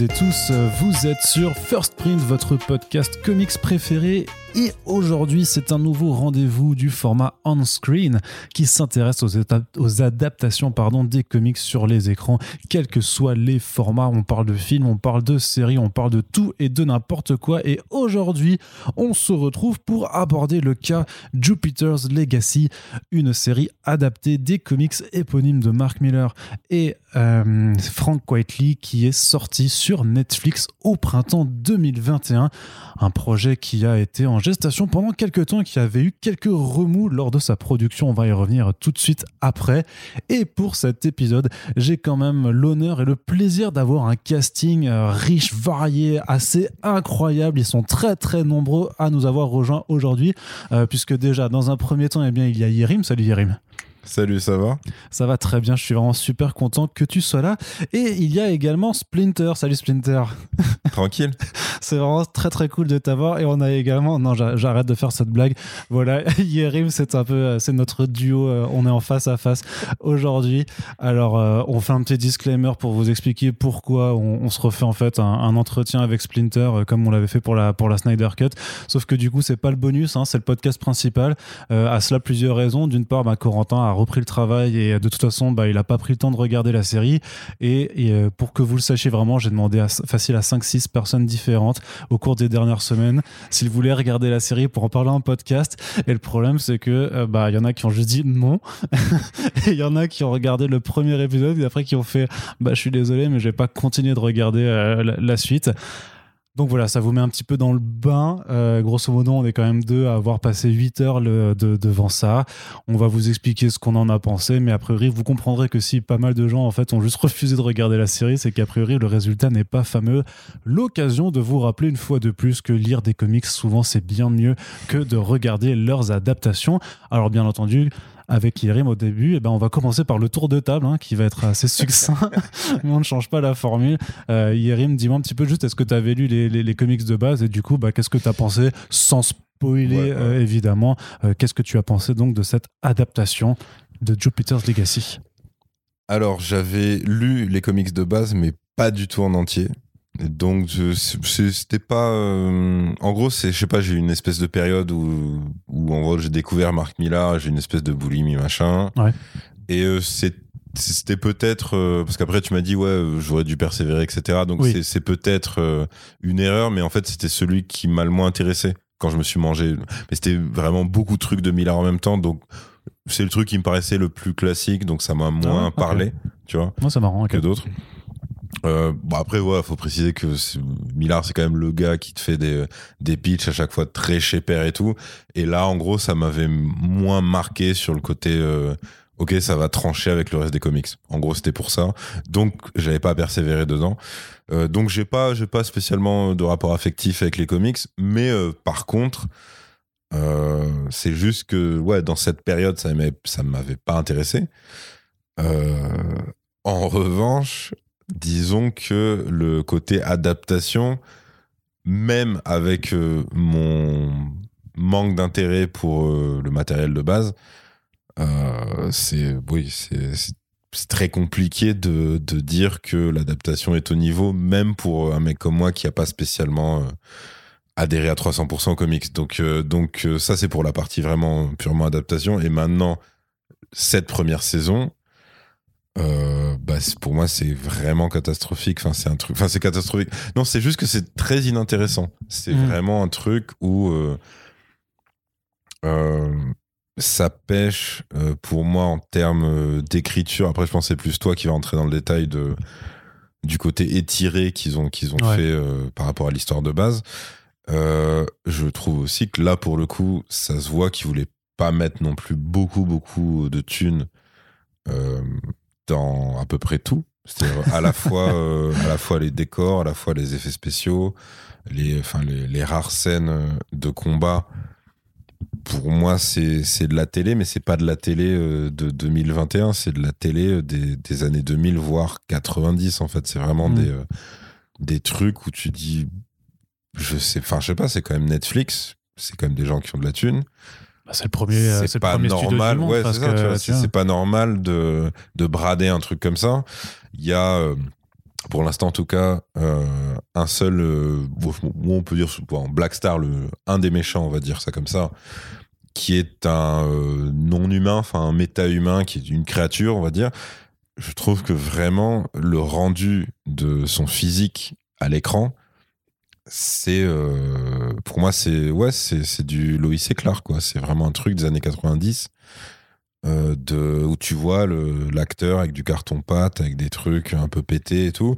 Et tous, vous êtes sur First Print, votre podcast comics préféré et aujourd'hui, c'est un nouveau rendez-vous du format on-screen qui s'intéresse aux, adaptations pardon, des comics sur les écrans, quels que soient les formats. On parle de films, on parle de séries, on parle de tout et de n'importe quoi. Et aujourd'hui, on se retrouve pour aborder le cas Jupiter's Legacy, une série adaptée des comics éponymes de Mark Miller et euh, Frank Whiteley qui est sorti sur Netflix au printemps 2021. Un projet qui a été en gestation pendant quelques temps qui avait eu quelques remous lors de sa production. On va y revenir tout de suite après. Et pour cet épisode, j'ai quand même l'honneur et le plaisir d'avoir un casting euh, riche, varié, assez incroyable. Ils sont très très nombreux à nous avoir rejoints aujourd'hui, euh, puisque déjà dans un premier temps, eh bien, il y a Yerim. Salut Yerim. Salut, ça va? Ça va très bien, je suis vraiment super content que tu sois là. Et il y a également Splinter. Salut Splinter. Tranquille. c'est vraiment très très cool de t'avoir. Et on a également, non, j'arrête de faire cette blague. Voilà, Yerim, c'est un peu, euh, c'est notre duo. Euh, on est en face à face aujourd'hui. Alors, euh, on fait un petit disclaimer pour vous expliquer pourquoi on, se refait en fait un, entretien avec Splinter comme on l'avait fait pour la, pour la Snyder Cut. Sauf que du coup, c'est pas le bonus, hein, c'est le podcast principal. à cela, plusieurs raisons. D'une part, bah, Corentin a repris le travail et de toute façon, bah, il a pas pris le temps de regarder la série. Et, pour que vous le sachiez vraiment, j'ai demandé à, facile à 5-6 personnes différentes au cours des dernières semaines s'ils voulaient regarder la série pour en parler en podcast. Et le problème, c'est que euh, bah il y en a qui ont juste dit non, et il y en a qui ont regardé le premier épisode et après qui ont fait bah je suis désolé, mais je vais pas continuer de regarder euh, la suite. Donc voilà, ça vous met un petit peu dans le bain. Euh, grosso modo, on est quand même deux à avoir passé 8 heures devant ça. On va vous expliquer ce qu'on en a pensé, mais a priori, vous comprendrez que si pas mal de gens en fait ont juste refusé de regarder la série, c'est qu'a priori le résultat n'est pas fameux. L'occasion de vous rappeler une fois de plus que lire des comics, souvent c'est bien mieux que de regarder leurs adaptations. Alors bien entendu, avec Yerim au début, et eh ben on va commencer par le tour de table hein, qui va être assez succinct, mais on ne change pas la formule. Euh, Yerim, dis-moi un petit peu juste, est-ce que tu avais lu les, les, comics de base? Et du coup, bah, qu'est-ce que tu as pensé? Sans spoiler euh, évidemment euh, Qu'est-ce que tu as pensé donc de cette adaptation de Jupiter's Legacy? Alors, j'avais lu les comics de base, mais pas du tout en entier. Donc c'était pas. Euh, en gros, c'est je sais pas, j'ai eu une espèce de période où où en gros j'ai découvert Marc Millar, j'ai une espèce de boulimie machin. Ouais. Et euh, c'était peut-être euh, parce qu'après tu m'as dit ouais j'aurais dû persévérer etc. Donc c'est peut-être une erreur, mais en fait c'était celui qui m'a le moins intéressé quand je me suis mangé. Mais c'était vraiment beaucoup de trucs de Millar en même temps, donc c'est le truc qui me paraissait le plus classique, donc ça m'a moins ah, parlé, tu vois. Moi, ça marrant que d'autres. Euh, bon après ouais faut préciser que Millard c'est quand même le gars qui te fait des des pitchs à chaque fois très chez père et tout. Et là en gros ça m'avait moins marqué sur le côté euh, ok ça va trancher avec le reste des comics. En gros c'était pour ça. Donc j'avais pas persévéré dedans. Euh, donc j'ai pas pas spécialement de rapport affectif avec les comics. Mais par contre c'est juste que ouais dans cette période ça ça m'avait pas intéressé. En revanche disons que le côté adaptation, même avec euh, mon manque d'intérêt pour euh, le matériel de base, euh, c'est oui, c'est très compliqué de, dire que l'adaptation est au niveau, même pour un mec comme moi qui n'a pas spécialement adhéré à 300% aux comics. Donc, donc ça, c'est pour la partie vraiment purement adaptation. Et maintenant, cette première saison, euh, bah, pour moi c'est vraiment catastrophique. Enfin c'est un truc enfin c'est catastrophique. Non c'est juste que c'est très inintéressant. C'est mm. vraiment un truc où euh, euh, ça pêche pour moi en termes d'écriture. Après je pense c'est plus toi qui va entrer dans le détail de du côté étiré qu'ils ont qu'ils ont fait par rapport à l'histoire de base. Je trouve aussi que là pour le coup ça se voit qu'ils voulaient pas mettre non plus beaucoup beaucoup de thunes dans à peu près tout. cest à la fois euh, à la fois les décors, à la fois les effets spéciaux, les enfin les, rares scènes de combat. Pour moi, c'est c'est de la télé, mais c'est pas de la télé euh, de 2021, c'est de la télé euh, des, des, années 2000 voire 90 en fait. C'est vraiment mm. des des trucs où tu dis je sais enfin je sais pas, c'est quand même Netflix, c'est quand même des gens qui ont de la thune. Bah, c'est le premier, c'est pas normal. ouais, c'est pas normal de, de brader un truc comme ça. Il y a, euh, pour l'instant en tout cas, euh, un seul, euh, où on peut dire bon, Black Star, le, un des méchants, on va dire ça comme ça, qui est un euh, non-humain, enfin un méta-humain, qui est une créature, on va dire. Je trouve que vraiment le rendu de son physique à l'écran, c'est euh, pour moi c'est ouais c'est c'est du Lois et Clark quoi. C'est vraiment un truc des années 90. euh, de, où tu vois le- l'acteur avec du carton pâte, avec des trucs un peu pétés et tout.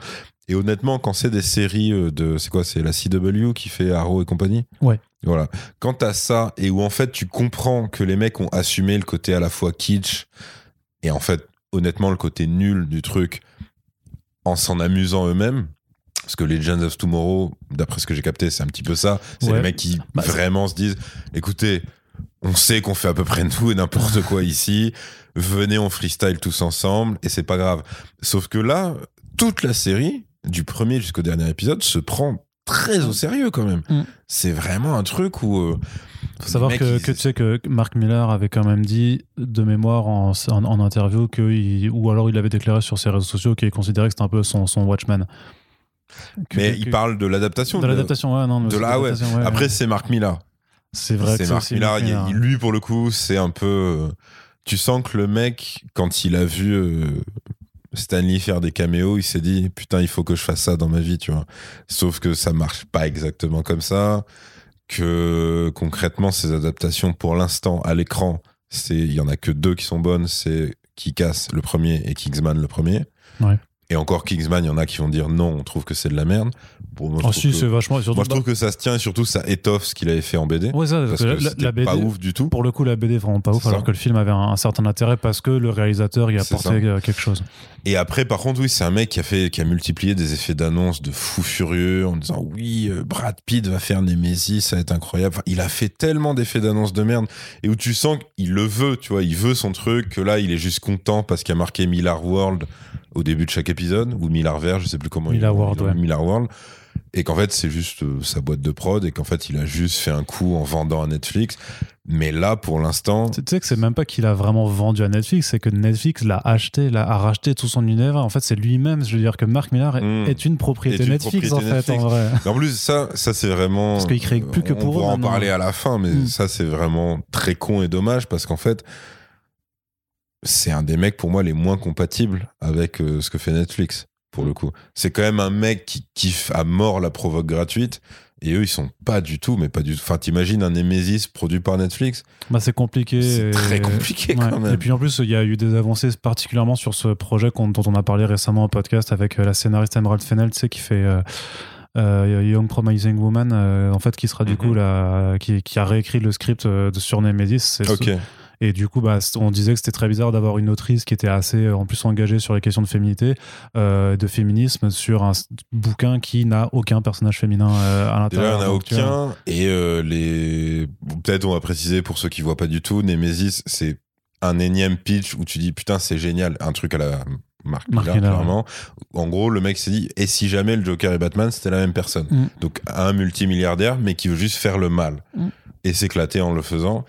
Et honnêtement, quand c'est des séries euh, de. C'est quoi C'est la CW qui fait Arrow et compagnie? Ouais. Voilà. Quand t'as ça, et où en fait tu comprends que les mecs ont assumé le côté à la fois kitsch, et en fait, honnêtement, le côté nul du truc, en s'en amusant eux-mêmes. Parce que Legends of Tomorrow, d'après ce que j'ai capté, c'est un petit peu ça. C'est Ouais. les mecs qui Bah, vraiment se disent écoutez, on sait qu'on fait à peu près tout et n'importe quoi ici. Venez, on freestyle tous ensemble et c'est pas grave. Sauf que là, toute la série, du premier jusqu'au dernier épisode, se prend très au sérieux quand même. Mm. C'est vraiment un truc où. euh, Faut savoir que, tu sais que Mark Miller avait quand même dit de mémoire en, en, en interview que il- ou alors il avait déclaré sur ses réseaux sociaux qu'il considérait que c'était un peu son, son Watchman. Que- Mais que- il parle de l'adaptation. de l'adaptation, ouais, non. de ouais. ouais, Après, c'est Mark Millar. c'est vrai C'est Mark aussi Millar. Il- lui, pour le coup, c'est un peu. euh, Tu sens que le mec, quand il a vu euh, Stanley faire des caméos, il s'est dit putain, il faut que je fasse ça dans ma vie, tu vois. Sauf que ça marche pas exactement comme ça. Que concrètement, ces adaptations, pour l'instant, à l'écran, c'est il y en a que deux qui sont bonnes. C'est Kick-Ass le premier et Kingsman le premier. Ouais. Et encore Kingsman, il y en a qui vont dire non, on trouve que c'est de la merde. Moi, je Ah trouve si, que- c'est vachement. Surtout, moi, je trouve que ça se tient et surtout ça étoffe ce qu'il avait fait en BD. Ouais, ça, parce parce que que la, c'était la BD, pas ouf du tout. pour le coup, la BD est vraiment pas ouf, alors ça. que le film avait un, un certain intérêt parce que le réalisateur y a C'est apporté ça. euh, quelque chose. Et après, par contre, oui, c'est un mec qui a fait, qui a multiplié des effets d'annonce de fou furieux en disant oui, euh, Brad Pitt va faire Nemesis, ça va être incroyable. Enfin, il a fait tellement d'effets d'annonce de merde et où tu sens qu'il le veut, tu vois, il veut son truc, que là, il est juste content parce qu'il a marqué Millar World au début de chaque épisode ou Millar Vert, je sais plus comment. Millar il, World, ouais. Millar World. Et qu'en fait, c'est juste euh, sa boîte de prod et qu'en fait, il a juste fait un coup en vendant à Netflix. Mais là, pour l'instant, Tu sais que c'est même pas qu'il a vraiment vendu à Netflix, c'est que Netflix l'a acheté, l'a, a racheté tout son univers. En fait, c'est lui-même. Je veux dire que Mark Millar est- Mm. est une propriété Est une Netflix, propriété en fait, Netflix. en vrai. Mais En plus, ça, ça c'est vraiment. Parce qu'ils créent plus que on pour eux pourra en parler à la fin, mais Mm. ça, c'est vraiment très con et dommage parce qu'en fait, c'est un des mecs pour moi les moins compatibles avec euh, ce que fait Netflix, pour le coup. C'est quand même un mec qui kiffe à mort la provoque gratuite. Et eux, ils sont pas du tout, mais pas du tout. Enfin, t'imagines un Nemesis produit par Netflix? Bah, c'est compliqué. C'est très compliqué quand même. Et puis en plus, il y a eu des avancées particulièrement sur ce projet dont on a parlé récemment au podcast avec euh, la scénariste Emerald Fennell, tu sais, qui fait euh, euh, Young Promising Woman, euh, en fait, qui sera du Mhm. coup la, qui, qui a réécrit le script de sur Nemesis. C'est Ok. Et du coup, bah, on disait que c'était très bizarre d'avoir une autrice qui était assez, euh, en plus, engagée sur les questions de féminité, euh, de féminisme, sur un bouquin qui n'a aucun personnage féminin euh, à Déjà, il l'intérieur. n'y en a vois, aucun. Et euh, les. Peut-être on va préciser pour ceux qui voient pas du tout. Nemesis, c'est un énième pitch où tu dis putain, c'est génial. Un truc à la Millar, Millar, clairement. En gros, le mec s'est dit et si jamais le Joker et Batman, c'était la même personne? Mm. Donc, un multimilliardaire, mais qui veut juste faire le mal Mm. et s'éclater en le faisant.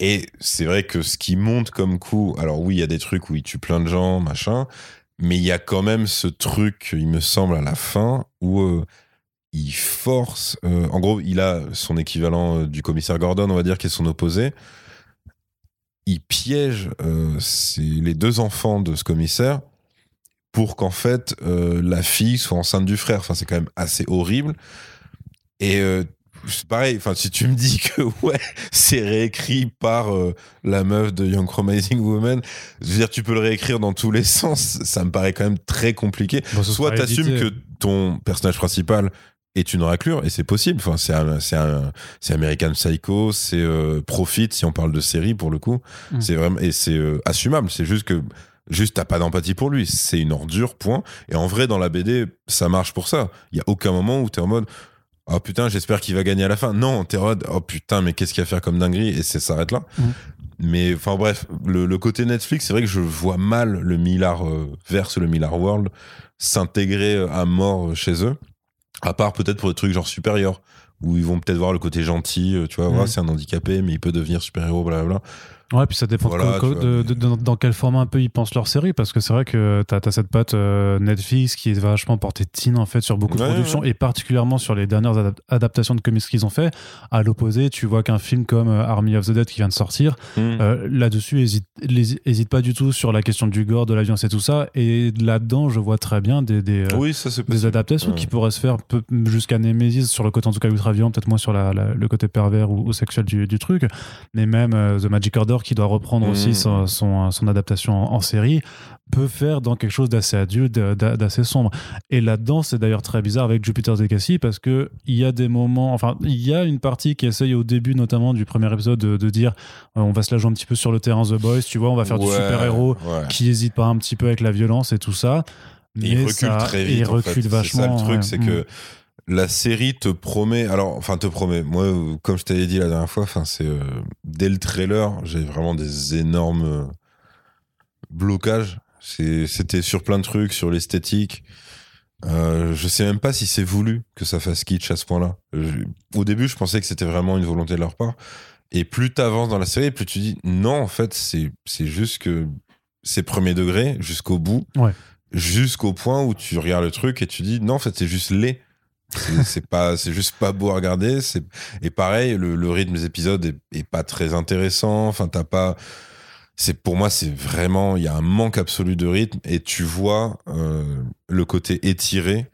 Et c'est vrai que ce qui monte comme coup, alors oui, il y a des trucs où il tue plein de gens, machin, mais il y a quand même ce truc, il me semble, à la fin, où euh, il force. euh, en gros, il a son équivalent euh, du commissaire Gordon, on va dire, qui est son opposé. Il piège les deux enfants de ce commissaire pour qu'en fait la fille soit enceinte du frère. Enfin, c'est quand même assez horrible. Et c'est pareil. Enfin, si tu me dis que ouais, c'est réécrit par euh, la meuf de Young Promising Woman, je veux dire, tu peux le réécrire dans tous les sens. Ça me paraît quand même très compliqué Bon, soit t'assumes édité. que ton personnage principal est une raclure et c'est possible enfin c'est American Psycho c'est euh, Profit si on parle de série pour le coup Mm. c'est vraiment et c'est euh, assumable c'est juste que juste t'as pas d'empathie pour lui c'est une ordure point et en vrai dans la BD ça marche pour ça il y a aucun moment où t'es en mode oh putain j'espère qu'il va gagner à la fin. Non t'es oh putain mais qu'est-ce qu'il va faire comme dinguerie? Et c'est s'arrête là. Mm. mais enfin bref le, le côté Netflix c'est vrai que je vois mal le Millar euh, verse le Millar World s'intégrer euh, à mort chez eux. À part peut-être pour des trucs genre supérieurs où ils vont peut-être voir le côté gentil euh, tu vois ouais, c'est un handicapé mais il peut devenir super héros blablabla Ouais, puis ça dépend Voilà, vois, de- mais- de- de- dans quel format un peu ils pensent leur série, parce que c'est vrai que t'as as cette patte euh, Netflix qui est vachement portée teen en fait sur beaucoup de Ouais, productions ouais. et particulièrement sur les dernières adap- adaptations de comics qu'ils ont fait. À l'opposé, tu vois qu'un film comme euh, Army of the Dead qui vient de sortir, Hmm. euh, là-dessus, hésite, hésite pas du tout sur la question du gore, de la violence et tout ça. Et là-dedans, je vois très bien des, des, oui, ça c'est des possible. adaptations Ouais. qui pourraient se faire jusqu'à Nemesis sur le côté en tout cas ultra violent, peut-être moins sur la- la- le côté pervers ou, ou sexuel du, du truc, mais même euh, The Magic Order qui doit reprendre aussi son, son, son adaptation en, en série peut faire dans quelque chose d'assez adulte, d'a- d'assez sombre. Et là-dedans, c'est d'ailleurs très bizarre avec Jupiter's Legacy parce que il y a des moments, enfin, il y a une partie qui essaye au début notamment du premier épisode de, de dire euh, on va se la jouer un petit peu sur le terrain The Boys, tu vois, on va faire du super-héros ouais. qui hésite pas un petit peu avec la violence et tout ça. Et il recule ça- très vite. il fait. recule vachement. C'est ça le truc, ouais. c'est Mm. que la série te promet. Alors, enfin, te promet. Moi, comme je t'avais dit la dernière fois, enfin, c'est euh, dès le trailer, j'ai vraiment des énormes euh, blocages. C'était sur plein de trucs, sur l'esthétique. Euh, je sais même pas si c'est voulu que ça fasse kitsch à ce point-là. Au début, je pensais que c'était vraiment une volonté de leur part. Et plus t'avances dans la série, plus tu dis non, en fait, c'est c'est juste que c'est premier degré jusqu'au bout. Ouais. Jusqu'au point où tu regardes le truc et tu dis non, en fait, c'est juste laid. C'est pas, c'est juste pas beau à regarder. C'est et pareil, le, rythme des épisodes est, pas très intéressant. Enfin, t'as pas. C'est pour moi, c'est vraiment, il y a un manque absolu de rythme et tu vois euh, le côté étiré.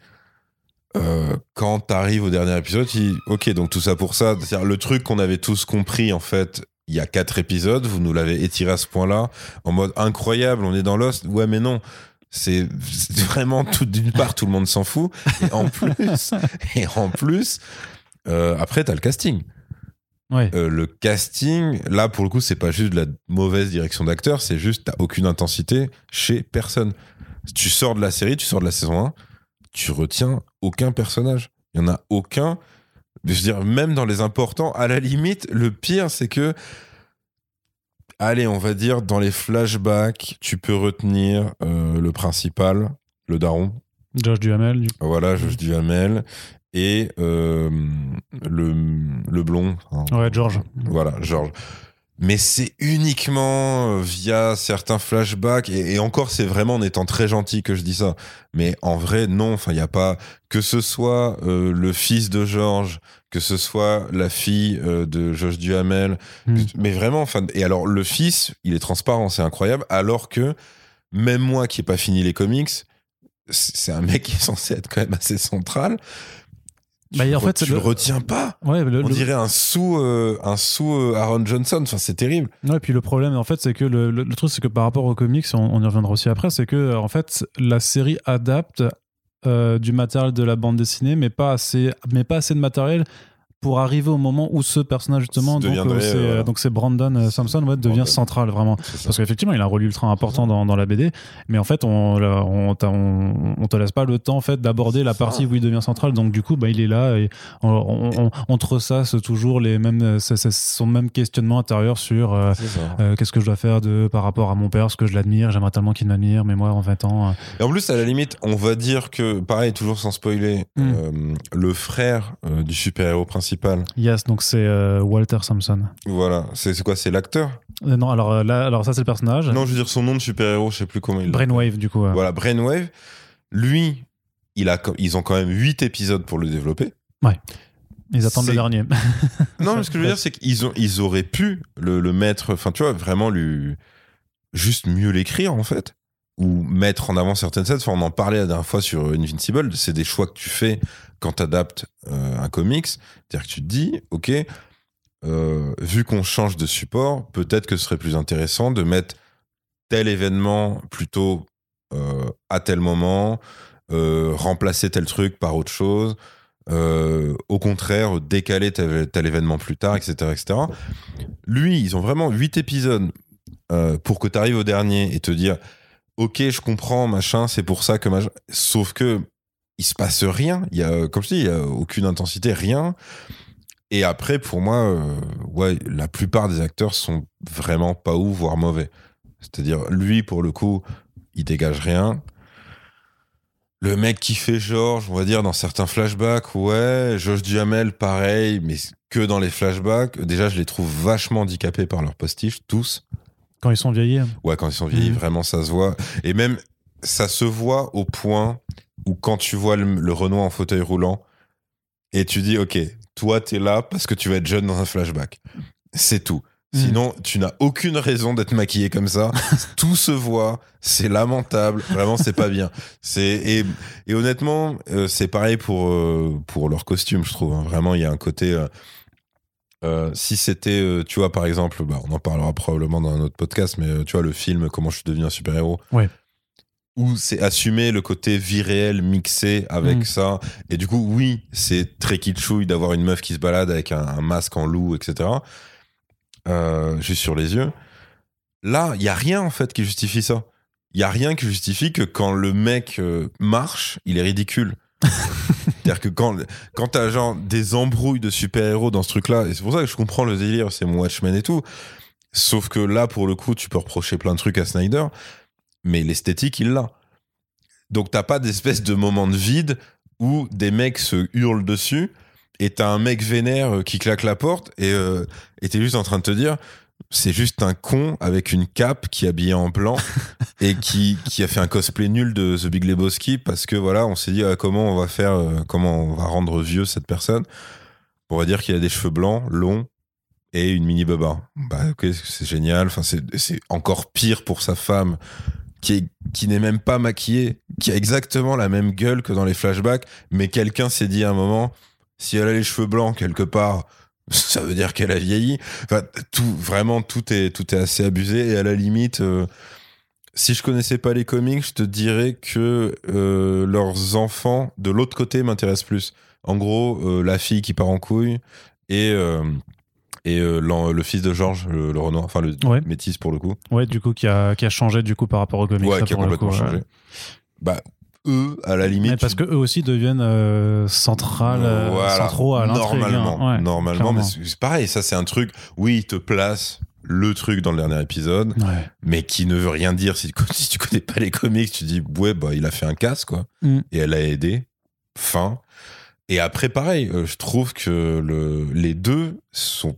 Euh, quand t'arrives au dernier épisode, dis ok, donc tout ça pour ça. Le truc qu'on avait tous compris en fait. Il y a quatre épisodes, vous nous l'avez étiré à ce point-là, en mode incroyable, on est dans Lost. Ouais, mais non, c'est vraiment tout d'une part tout le monde s'en fout et en plus et en plus euh, après t'as le casting. Ouais. Euh, le casting là pour le coup c'est pas juste de la mauvaise direction d'acteur c'est juste t'as aucune intensité chez personne. Tu sors de la série tu sors de la saison 1 tu retiens aucun personnage. Il y en a aucun je veux dire même dans les importants à la limite le pire c'est que allez on va dire dans les flashbacks tu peux retenir euh, le principal le daron Josh Duhamel, du voilà, Josh Duhamel et euh, le, le blond. hein. Ouais, George. Voilà, George. Mais c'est uniquement euh, via certains flashbacks et, et encore c'est vraiment en étant très gentil que je dis ça. Mais en vrai non, enfin il y a pas que ce soit euh, le fils de George, que ce soit la fille euh, de Josh Duhamel, Hmm. mais vraiment enfin et alors le fils, il est transparent, c'est incroyable alors que même moi qui ai pas fini les comics, c'est un mec qui est censé être quand même assez central. Bah, Tu en le fait, re- c'est tu le- le retiens pas. Ouais, le, On le- dirait un sous, euh, un sous euh, Aaron Johnson. Enfin, c'est terrible. Ouais, puis le problème, en fait, c'est que le, truc, c'est que par rapport aux comics, on, on y reviendra aussi après, c'est que en fait, la série adapte euh, du matériel de la bande dessinée, mais pas assez, mais pas assez de matériel pour arriver au moment où ce personnage justement, donc euh, c'est euh, donc c'est Brandon euh, Sampson, ouais, devient Brandon. central vraiment. Parce qu'effectivement, il a un rôle ultra important dans, dans la BD, mais en fait, on, on, t'a- on, on te laisse pas le temps en fait d'aborder la ça. partie où il devient central. Donc du coup, bah, il est là et on, on, on- te ressasse toujours les mêmes, c'est- c'est son même questionnement intérieur sur euh, euh, qu'est-ce que je dois faire de par rapport à mon père, ce que je l'admire, j'aimerais tellement qu'il m'admire, mais moi en 20 ans, euh, Et en plus, à la limite, on va dire que, pareil, toujours sans spoiler, Mm. euh, le frère euh, du super-héros principal, yes, donc c'est euh, Walter Sampson. voilà, c'est quoi C'est l'acteur? Euh, non, alors euh, là, alors ça c'est le personnage. Non, je veux dire son nom de super-héros, je sais plus comment il. Brainwave du coup. Voilà, Brainwave. Lui, il a, ils ont quand même 8 épisodes pour le développer. Ils attendent le dernier. Non, mais ce que je veux dire, c'est qu'ils ont, ils auraient pu le, le mettre, enfin, tu vois, vraiment lui, juste mieux l'écrire, en fait. Ou mettre en avant certaines scènes. Enfin, on en parlait la dernière fois sur Invincible. C'est des choix que tu fais quand tu adaptes un comics. C'est-à-dire que tu te dis, OK, euh, vu qu'on change de support, peut-être que ce serait plus intéressant de mettre tel événement plutôt euh, à tel moment, euh, remplacer tel truc par autre chose. Euh, au contraire, décaler tel, événement plus tard, etc., etc. Lui, ils ont vraiment 8 épisodes euh, pour que tu arrives au dernier et te dire Ok, je comprends, machin, c'est pour ça que. Sauf que il se passe rien. Il y a, comme je dis, il y a aucune intensité, rien. Et après, pour moi, euh, ouais, la plupart des acteurs sont vraiment pas ouf, voire mauvais. C'est-à-dire, lui, pour le coup, il dégage rien. le mec qui fait George, on va dire dans certains flashbacks, ouais, Josh Duhamel, pareil, mais que dans les flashbacks. Déjà, je les trouve vachement handicapés par leur postiche, tous. Quand ils sont vieillis. Ouais, quand ils sont vieillis, Mhm. vraiment, ça se voit. Et même, ça se voit au point où quand tu vois le, le Renoir en fauteuil roulant, et tu dis, ok, toi, t'es là parce que tu vas être jeune dans un flashback. C'est tout. Mhm. Sinon, tu n'as aucune raison d'être maquillé comme ça. Tout se voit. C'est lamentable. Vraiment, c'est pas bien. C'est et, et honnêtement, euh, c'est pareil pour euh, pour leur costume, je trouve. hein. Vraiment, il y a un côté. euh, euh, si c'était, euh, tu vois, par exemple, bah, on en parlera probablement dans un autre podcast, mais euh, tu vois, le film Comment je suis devenu un super-héros. Ouais. Où c'est assumer le côté vie réelle mixé avec Mm. ça. Et du coup, oui, c'est très kitschouille d'avoir une meuf qui se balade avec un, un masque en loup, etc. Juste sur les yeux. Là, il y a rien en fait qui justifie ça. Il y a rien qui justifie que quand le mec marche, il est ridicule. C'est-à-dire que quand, quand t'as genre des embrouilles de super-héros dans ce truc-là, et c'est pour ça que je comprends le délire, c'est mon Watchmen et tout. Sauf que là, pour le coup, tu peux reprocher plein de trucs à Snyder, mais l'esthétique, il l'a. Donc t'as pas d'espèce de moment de vide où des mecs se hurlent dessus et t'as un mec vénère euh, qui claque la porte et euh, t'es juste en train de te dire c'est juste un con avec une cape qui est habillé en blanc et qui, qui a fait un cosplay nul de The Big Lebowski parce que voilà on s'est dit ah, comment on va faire euh, comment on va rendre vieux cette personne? On va dire qu'il a des cheveux blancs longs et une mini baba bah ok c'est génial. Enfin c'est c'est encore pire pour sa femme qui est qui n'est même pas maquillée qui a exactement la même gueule que dans les flashbacks mais quelqu'un s'est dit à un moment si elle a les cheveux blancs quelque part ça veut dire qu'elle a vieilli enfin tout vraiment tout est tout est assez abusé et à la limite euh, si je connaissais pas les comics je te dirais que euh, leurs enfants de l'autre côté m'intéressent plus en gros euh, la fille qui part en couille et et euh, le fils de Georges le, le Renoir enfin le Ouais. métis pour le coup Ouais, du coup, qui a, qui a changé du coup par rapport au comics. ouais qui a complètement coup, ouais. changé bah eux à la limite parce que eux aussi deviennent euh, central, euh, Voilà. centraux à. Normalement, hein. Ouais, normalement, mais clairement. c'est c'est pareil. Ça, c'est un truc. Oui, il te place le truc dans le dernier épisode, Ouais. mais qui ne veut rien dire. Si, si tu connais pas les comics, tu dis ouais, bah il a fait un casse quoi, Mm. et elle a aidé. Fin. Et après, pareil, euh, je trouve que le, les deux sont.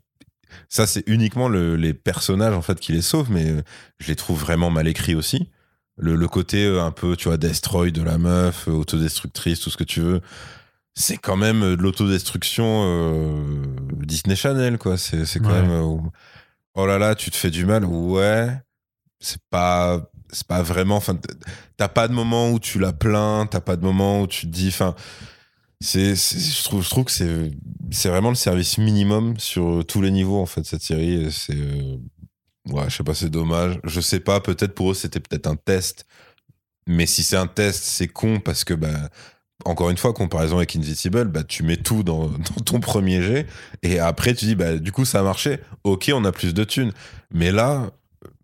Ça, c'est uniquement le- les personnages en fait qui les sauvent, mais euh, je les trouve vraiment mal écrits aussi. Le, le côté euh, un peu, tu vois, destroy de la meuf, euh, autodestructrice, tout ce que tu veux. C'est quand même euh, de l'autodestruction euh, Disney Channel, quoi. C'est quand Ouais. même. euh, oh là là, tu te fais du mal. Ouais. C'est pas. C'est pas vraiment. Enfin, t'as pas de moment où tu la plains, t'as pas de moment où tu te dis. Enfin, c'est, c'est- je trouve, je trouve que c'est, c'est vraiment le service minimum sur tous les niveaux en fait cette série. C'est, euh, ouais, je sais pas, c'est dommage. Je sais pas, peut-être pour eux c'était peut-être un test, mais si c'est un test, c'est con parce que bah, encore une fois, comparaison avec Invisible, bah tu mets tout dans, dans ton premier jet et après tu dis bah du coup ça a marché. Ok, on a plus de thunes, mais là,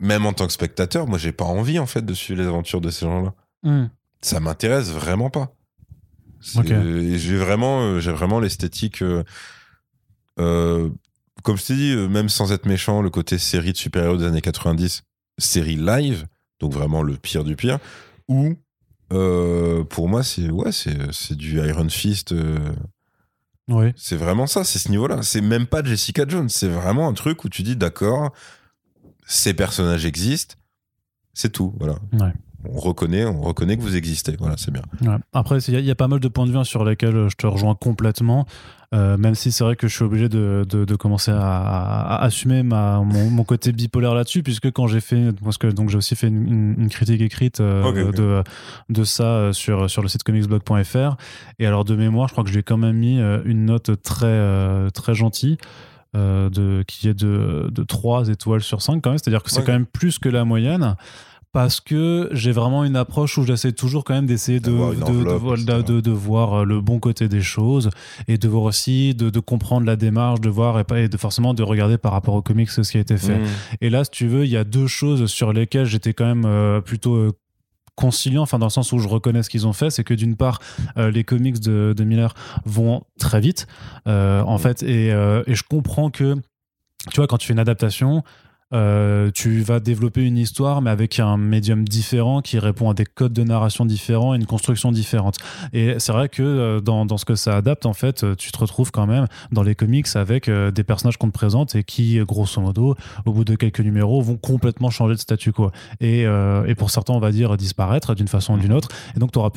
même en tant que spectateur, moi j'ai pas envie en fait de suivre les aventures de ces gens-là Mm. ça m'intéresse vraiment pas. J'ai vraiment, euh, j'ai vraiment l'esthétique. euh, euh, comme je t'ai dit, euh, même sans être méchant, le côté série de super-héros des années 90, série live, donc vraiment le pire du pire, ou euh, pour moi, c'est ouais, c'est du Iron Fist. euh, Ouais. c'est vraiment ça, c'est ce niveau-là. C'est même pas Jessica Jones. C'est vraiment un truc où tu dis, d'accord, ces personnages existent, c'est tout. Voilà. Ouais. On reconnaît, on reconnaît que vous existez. Voilà, c'est bien. Ouais. Après, il y, a- il y a pas mal de points de vue sur lesquels euh, je te rejoins complètement, euh, même si c'est vrai que je suis obligé de, de- de commencer à, à- à assumer ma, mon, mon côté bipolaire là-dessus, puisque quand j'ai fait, parce que donc j'ai aussi fait une, critique écrite euh, de, de ça sur, sur le site comicsblog.fr, et alors de mémoire, je crois que je lui ai quand même mis une note très, très gentille. euh, de, qui est de, de 3 étoiles sur 5 quand même, c'est-à-dire que c'est Ouais. quand même plus que la moyenne parce que j'ai vraiment une approche où j'essaie toujours quand même d'essayer de, voir euh, le bon côté des choses et de voir aussi de, comprendre la démarche de voir et, pas, et de forcément de regarder par rapport aux comics ce qui a été fait Mmh. et là si tu veux il y a deux choses sur lesquelles j'étais quand même euh, plutôt euh, conciliant, enfin dans le sens où je reconnais ce qu'ils ont fait, c'est que d'une part euh, les comics de, de Miller vont très vite euh, en Mm. fait et, euh, et je comprends que tu vois quand tu fais une adaptation euh, tu vas développer une histoire, mais avec un médium différent qui répond à des codes de narration différents et une construction différente. Et c'est vrai que euh, dans, dans, ce que ça adapte, en fait, euh, tu te retrouves quand même dans les comics avec des personnages qu'on te présente et qui, grosso modo, au bout de quelques numéros, vont complètement changer de statut quo. Et, et pour certains, on va dire disparaître d'une façon ou d'une autre. Et donc, tu n'auras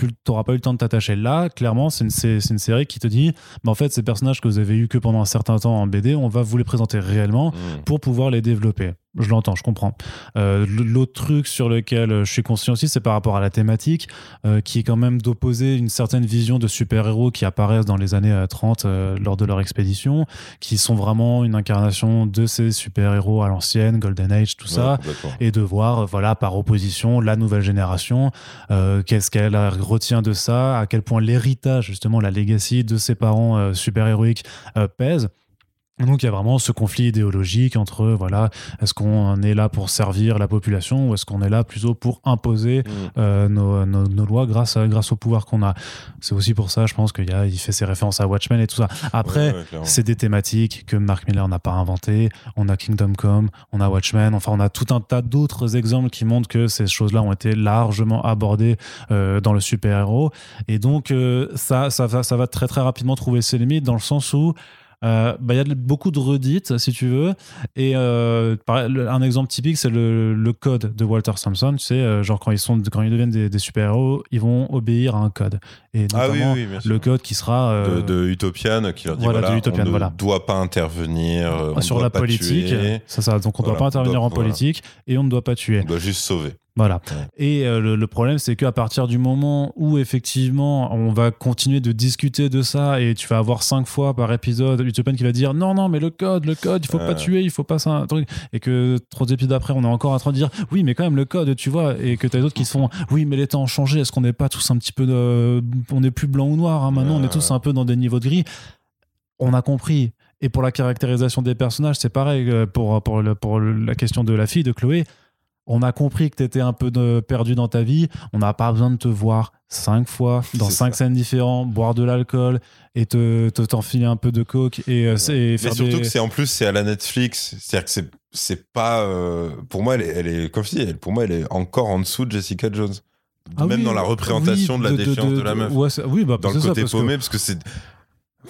pas eu le temps de t'attacher. Là, clairement, c'est une, une, série qui te dit, mais en fait, ces personnages que vous avez eu que pendant un certain temps en BD, on va vous les présenter réellement mmh. pour pouvoir les développer. Je l'entends, je comprends. Euh, l'autre truc sur lequel euh, je suis conscient aussi, c'est par rapport à la thématique, euh, qui est quand même d'opposer une certaine vision de super-héros qui apparaissent dans les années 30 lors de leur expédition, qui sont vraiment une incarnation de ces super-héros à l'ancienne, Golden Age, tout ça, et de voir, voilà, par opposition, la nouvelle génération, qu'est-ce qu'elle retient de ça, à quel point l'héritage, justement, la legacy de ses parents super-héroïques pèse. Donc il y a vraiment ce conflit idéologique entre voilà est-ce qu'on est là pour servir la population ou est-ce qu'on est là plutôt pour imposer mm. euh, nos, nos, lois grâce à, grâce au pouvoir qu'on a. C'est aussi pour ça je pense qu'il a il fait ses références à Watchmen et tout ça. Après c'est des thématiques que Mark Miller n'a pas inventées. On a Kingdom Come, on a Watchmen, enfin on a tout un tas d'autres exemples qui montrent que ces choses-là ont été largement abordées euh, dans le super-héros et donc euh, ça ça va ça va très très rapidement trouver ses limites dans le sens où euh, bah, il y a beaucoup de redites, si tu veux. Et euh, un exemple typique, c'est le, code de Walter Sampson. Tu sais, euh, genre quand ils, sont, quand ils deviennent des, super-héros, ils vont obéir à un code. Et ah notamment le code qui sera. De, Utopian, qui leur dit voilà, on ne doit pas intervenir. sur la politique. Ça, ça, donc on ne doit pas intervenir en politique et on ne doit pas tuer. On doit juste sauver. Voilà. Et euh, le, problème, c'est qu'à partir du moment où effectivement on va continuer de discuter de ça et tu vas avoir cinq fois par épisode Utopian qui va dire non, non, mais le code, le code, il faut pas tuer, il faut pas ça, un truc. Et que trois épisodes après, on est encore en train de dire oui, mais quand même le code, tu vois. Et que tu as d'autres qui se font oui, mais les temps ont changé. Est-ce qu'on n'est pas tous un petit peu de. On n'est plus blanc ou noir. Hein, maintenant, on est tous un peu dans des niveaux de gris. On a compris. Et pour la caractérisation des personnages, c'est pareil. Euh, pour, pour, pour la question de la fille de Chloé on a compris que tu étais un peu perdu dans ta vie. On n'a pas besoin de te voir cinq fois dans cinq scènes différentes, boire de l'alcool et te t'enfiler un peu de coke et, euh, Mais surtout que c'est en plus c'est à la Netflix, c'est-à-dire que c'est c'est pas euh, pour moi elle est, comme je dis pour moi elle est encore en dessous de Jessica Jones. Ah même dans la représentation de la défiance de, la meuf. oui, bah, dans le côté paumé, parce que c'est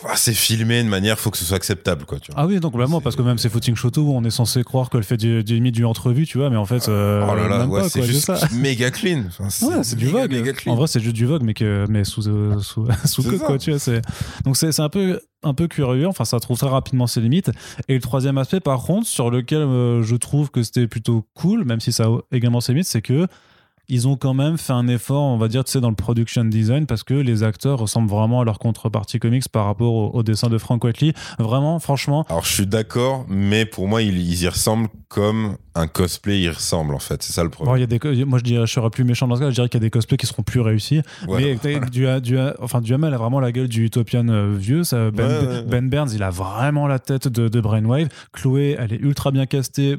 ah, c'est filmé de manière, faut que ce soit acceptable, quoi. Tu vois. Ah oui, donc vraiment, parce que même ces footing shotos où on est censé croire qu'elle fait du, du, du entrevue, tu vois, mais en fait, euh, oh là là, c'est juste méga clean. ouais, c'est du vogue. En vrai, c'est juste du vogue, mais que, mais sous, euh, sous, sous quoi, tu vois. C'est donc c'est un peu un peu curieux. Enfin, ça trouve très rapidement ses limites. Et le troisième aspect, par contre, sur lequel euh, je trouve que c'était plutôt cool, même si ça a également ses limites, c'est que ils ont quand même fait un effort, on va dire, tu sais, dans le production design, parce que les acteurs ressemblent vraiment à leur contrepartie comics par rapport au, dessin de Frank Whiteley. Vraiment, franchement. Alors, je suis d'accord, mais pour moi, ils, y ressemblent comme un cosplay y ressemble, en fait. C'est ça le problème. y a des, moi, je dirais, je serais plus méchant dans ce cas, je dirais qu'il y a des cosplays qui seront plus réussis. Mais du, du, enfin, Duhamel a vraiment la gueule du Utopian euh, vieux. Ça, ben, ben, Burns, il a vraiment la tête de, de Brainwave. Chloé, elle est ultra bien castée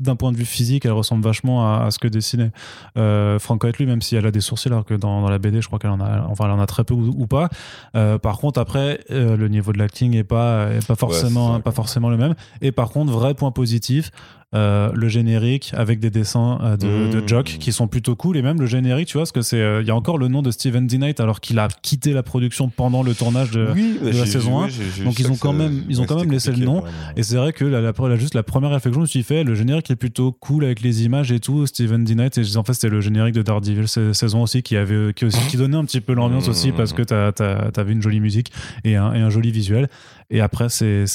d'un point de vue physique, elle ressemble vachement à, ce que dessinait euh, Whiteley, même si elle a des sourcils, alors que dans, la BD, je crois qu'elle en a, enfin, elle en a très peu ou, pas. Euh, par contre, après, euh, le niveau de l'acting est pas, est pas forcément, pas forcément le même. Et par contre, vrai point positif, euh, le générique avec des dessins euh, de, mmh. Jock qui sont plutôt cool et même le générique tu vois parce que c'est euh, il y a encore le nom de Steven D. Knight alors qu'il a quitté la production pendant le tournage de, la saison 1 donc ils ont quand même ils ont quand même laissé le nom et c'est vrai que la, la, juste la première réflexion que je me suis fait le générique est plutôt cool avec les images et tout Steven D. Knight et en fait c'était le générique de Daredevil saison aussi qui avait qui, aussi, qui donnait un petit peu l'ambiance aussi parce que t'avais une jolie musique et un, et un joli visuel et après c'est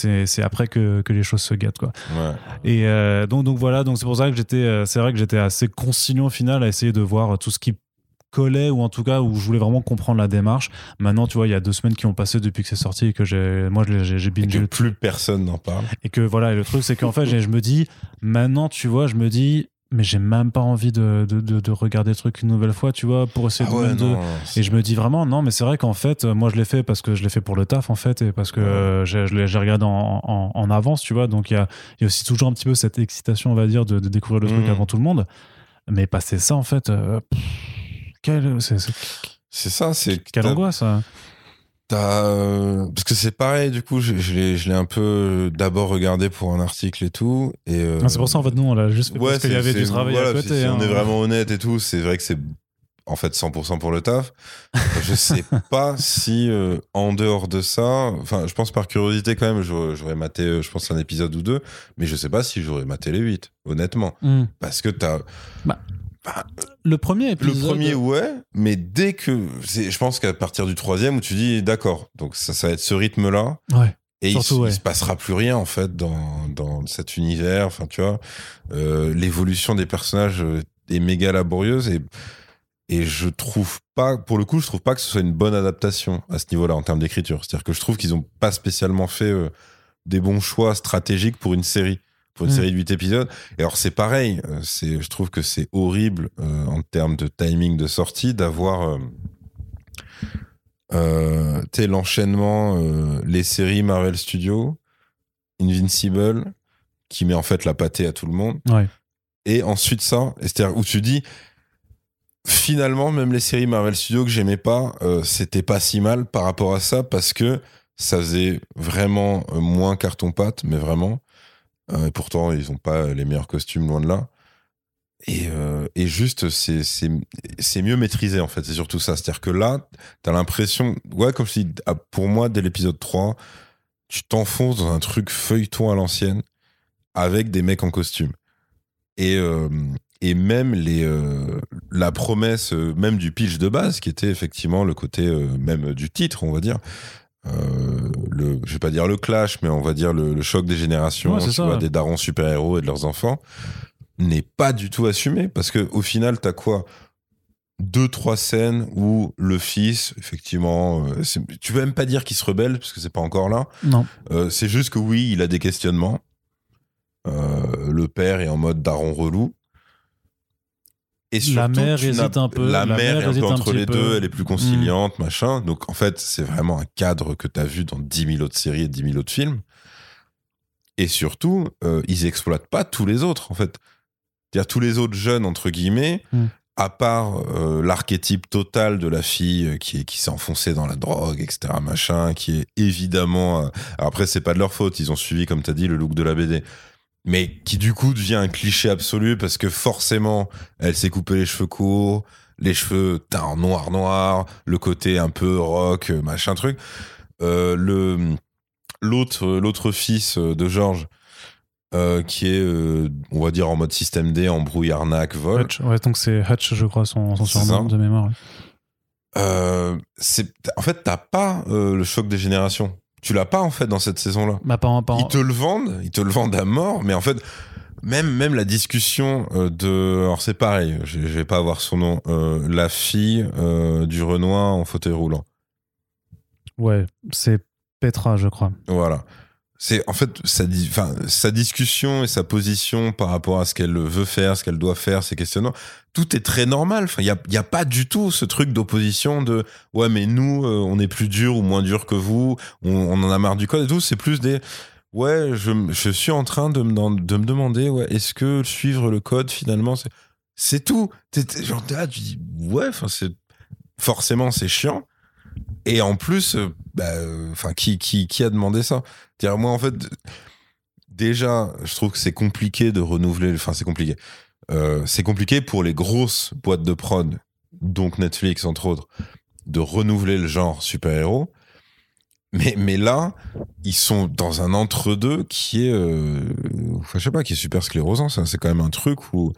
après que, que, les choses se gâtent quoi et donc, donc voilà, donc c'est pour ça que j'étais, euh, c'est vrai que j'étais assez conciliant au final à essayer de voir tout ce qui collait ou en tout cas où je voulais vraiment comprendre la démarche. Maintenant, tu vois, il y a deux semaines qui ont passé depuis que c'est sorti et que j'ai, moi, j'ai binge. Et que plus personne n'en parle. Et que voilà, et le truc, c'est qu'en fait, je me dis, maintenant, tu vois, je me dis, mais j'ai même pas envie de, de, de, regarder le truc une nouvelle fois, tu vois, pour essayer ah de, Et je me dis vraiment, non, mais c'est vrai qu'en fait, moi je l'ai fait parce que je l'ai fait pour le taf, en fait, et parce que j'ai regardé en, en, avance, tu vois. Donc il y a, y a, aussi toujours un petit peu cette excitation, on va dire, de, découvrir le truc mmh. avant tout le monde. Mais passer ça, en fait, euh, c'est ça, c'est. Quelle angoisse, ça. T'as, euh, parce que c'est pareil, du coup, je, je l'ai, je l'ai un peu d'abord regardé pour un article et tout. Et euh, Ah, c'est pour ça, en fait, nous, on l'a juste fait ouais, parce qu'il y avait du travail voilà, à côté. Si, hein. on est vraiment honnête et tout, c'est vrai que c'est en fait 100% pour le taf. je sais pas si euh, en dehors de ça, enfin, je pense par curiosité quand même, j'aurais, maté, euh, je pense, un épisode ou deux, mais je sais pas si j'aurais maté les 8, honnêtement. Hmm. Parce que t'as. Le premier Le épisode. premier, ouais, mais dès que. Je pense qu'à partir du troisième, où tu dis, d'accord, donc ça, ça va être ce rythme-là. Ouais. Et Surtout, il ouais. se passera plus rien en fait dans, dans cet univers. Enfin, tu vois, euh, l'évolution des personnages euh, est méga laborieuse et et je trouve pas, pour le coup, je trouve pas que ce soit une bonne adaptation à ce niveau-là en termes d'écriture. C'est-à-dire que je trouve qu'ils ont pas spécialement fait euh, des bons choix stratégiques pour une série, pour une série de 8 épisodes. Et alors c'est pareil, euh, c'est, je trouve que c'est horrible euh, en termes de timing de sortie d'avoir euh, euh, l'enchaînement, euh, les séries Marvel Studios, Invincible, qui met en fait la pâtée à tout le monde. Ouais. Et ensuite ça, c'est-à-dire où tu dis, finalement, même les séries Marvel Studios que j'aimais pas, c'était pas si mal par rapport à ça, parce que ça faisait vraiment moins carton-pâte, mais vraiment. Euh, et pourtant, ils ont pas les meilleurs costumes, loin de là. Et, euh, juste, c'est- mieux maîtrisé, en fait. C'est surtout ça. C'est-à-dire que là, t'as l'impression... Ouais, comme je ah, pour moi, dès l'épisode 3, tu t'enfonces dans un truc feuilleton à l'ancienne avec des mecs en costume. Et, euh, même la promesse, même du pitch de base, qui était effectivement le côté même du titre, on va dire. Euh, le, je vais pas dire le clash, mais on va dire le, le choc des générations, Ouais, c'est tu ça, vois, ouais. des darons super-héros et de leurs enfants, n'est pas du tout assumé. Parce que au final, t'as quoi? Deux trois scènes où le fils effectivement euh, tu veux même pas dire qu'il se rebelle parce que c'est pas encore là Non. euh, c'est juste que oui, il a des questionnements. Euh, le père est en mode daron relou. Et La mère hésite un peu, La, la mère, mère est un hésite peu un entre les peu. deux, elle est plus Mm. conciliante, machin. Donc en fait, c'est vraiment un cadre que tu as vu dans 10 000 autres séries et 10 000 autres films. Et surtout, euh, ils exploitent pas tous les autres, en fait. C'est-à-dire tous les autres jeunes, entre guillemets, Mm. à part euh, l'archétype total de la fille euh, qui, est- qui s'est enfoncée dans la drogue, etc., machin, qui est évidemment... euh, alors après, c'est pas de leur faute, ils ont suivi, comme tu as dit, le look de la BD. Mais qui du coup devient un cliché absolu parce que forcément, elle s'est coupé les cheveux courts, les cheveux teints en noir noir, le côté un peu rock, euh, machin truc. Euh, le l'autre l'autre fils euh, de Georges euh, qui est euh, on va dire en mode système D, embrouille, arnaque, vol. Hutch, ouais, donc c'est Hutch, je crois, son, son surnom de mémoire. ouais. Euh, en fait t'as pas le choc des générations. Tu l'as pas en fait dans cette saison-là. Bah, pas pas Ils te le vendent, ils te le vendent à mort, mais en fait, même, même la discussion euh, de. Alors c'est pareil, je, je vais pas avoir son nom. euh, la fille euh, du Renoir en fauteuil roulant. Ouais, c'est Petra, je crois. Voilà. C'est en fait sa, enfin, sa discussion et sa position par rapport à ce qu'elle veut faire, ce qu'elle doit faire, ses questionnements, tout est très normal. Enfin, il y a, pas du tout ce truc d'opposition de ouais, mais nous, euh, on est plus dur ou moins dur que vous, on, en a marre du code et tout. C'est plus des ouais, je, suis en train de me, demander ouais, est-ce que suivre le code finalement, c'est, c'est tout? Genre là, tu dis ouais, enfin c'est forcément c'est chiant. Et en plus, euh, bah, euh, qui, a demandé ça? Moi, en fait, déjà, je trouve que c'est compliqué de renouveler. Enfin, c'est compliqué. Euh, c'est compliqué pour les grosses boîtes de prod, donc Netflix, entre autres, de renouveler le genre super-héros. Mais, là, ils sont dans un entre-deux qui est, euh, je sais pas, qui est super sclérosant. C'est quand même un truc où,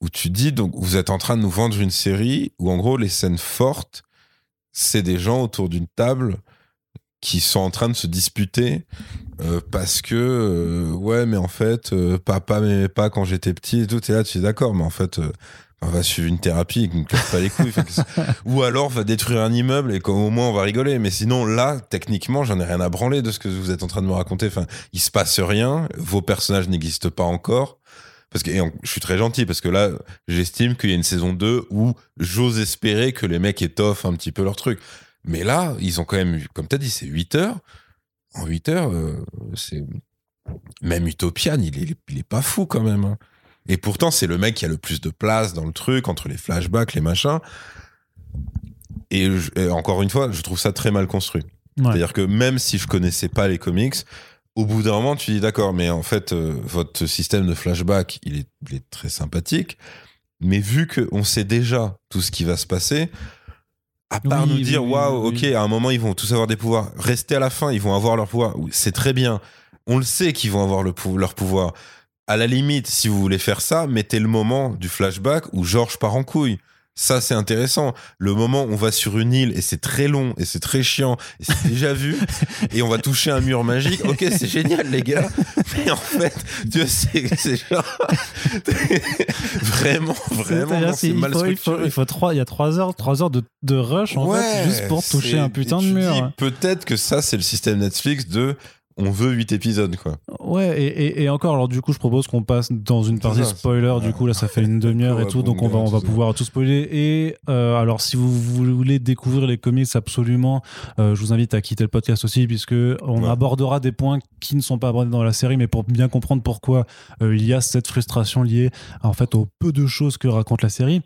où tu dis, donc, vous êtes en train de nous vendre une série où, en gros, les scènes fortes, c'est des gens autour d'une table qui sont en train de se disputer euh, parce que euh, ouais mais en fait euh, papa m'aimait pas quand j'étais petit et tout. Et là tu es d'accord mais en fait on va suivre une thérapie qui me casse pas les couilles. Ou alors va détruire un immeuble et qu'au au moins on va rigoler. Mais sinon là techniquement j'en ai rien à branler de ce que vous êtes en train de me raconter. Enfin il se passe rien. Vos personnages n'existent pas encore parce que et je suis très gentil parce que là j'estime qu'il y a une saison 2 où j'ose espérer que les mecs étoffent un petit peu leur truc mais là, ils ont quand même eu, comme tu as dit, c'est 8 heures. En 8 heures, euh, c'est. Même Utopian, il est, il est pas fou quand même. hein. Et pourtant, c'est le mec qui a le plus de place dans le truc, entre les flashbacks, les machins. et, je- et encore une fois, je trouve ça très mal construit. Ouais. C'est-à-dire que même si je connaissais pas les comics, au bout d'un moment, tu dis d'accord, mais en fait, euh, votre système de flashback, il est, il est très sympathique. Mais vu qu'on sait déjà tout ce qui va se passer, à part Oui, nous dire, waouh, oui, ok, à un moment, ils vont tous avoir des pouvoirs. Rester à la fin, ils vont avoir leur pouvoir. C'est très bien. On le sait qu'ils vont avoir le pou- leur pouvoir. À la limite, si vous voulez faire ça, mettez le moment du flashback où George part en couille. Ça, c'est intéressant. Le moment où on va sur une île et c'est très long et c'est très chiant et c'est déjà vu et on va toucher un mur magique. Ok, c'est génial, les gars. Mais en fait, tu sais, c'est genre. vraiment, vraiment, c'est mal faut, il faut, il faut trois, il y a trois heures, trois heures de, de rush en fait, juste pour toucher un putain de mur. Peut-être que ça, c'est le système Netflix de on veut 8 épisodes, quoi. Ouais, et, et, et encore, alors du coup, je propose qu'on passe dans une partie ça, spoiler. Du coup, là, ça fait une demi-heure et tout, donc on va, on va pouvoir tout spoiler. Et euh, alors, si vous voulez découvrir les comics absolument, euh, je vous invite à quitter le podcast aussi, puisque on Ouais. abordera des points qui ne sont pas abordés dans la série, mais pour bien comprendre pourquoi euh, il y a cette frustration liée en fait au peu de choses que raconte la série.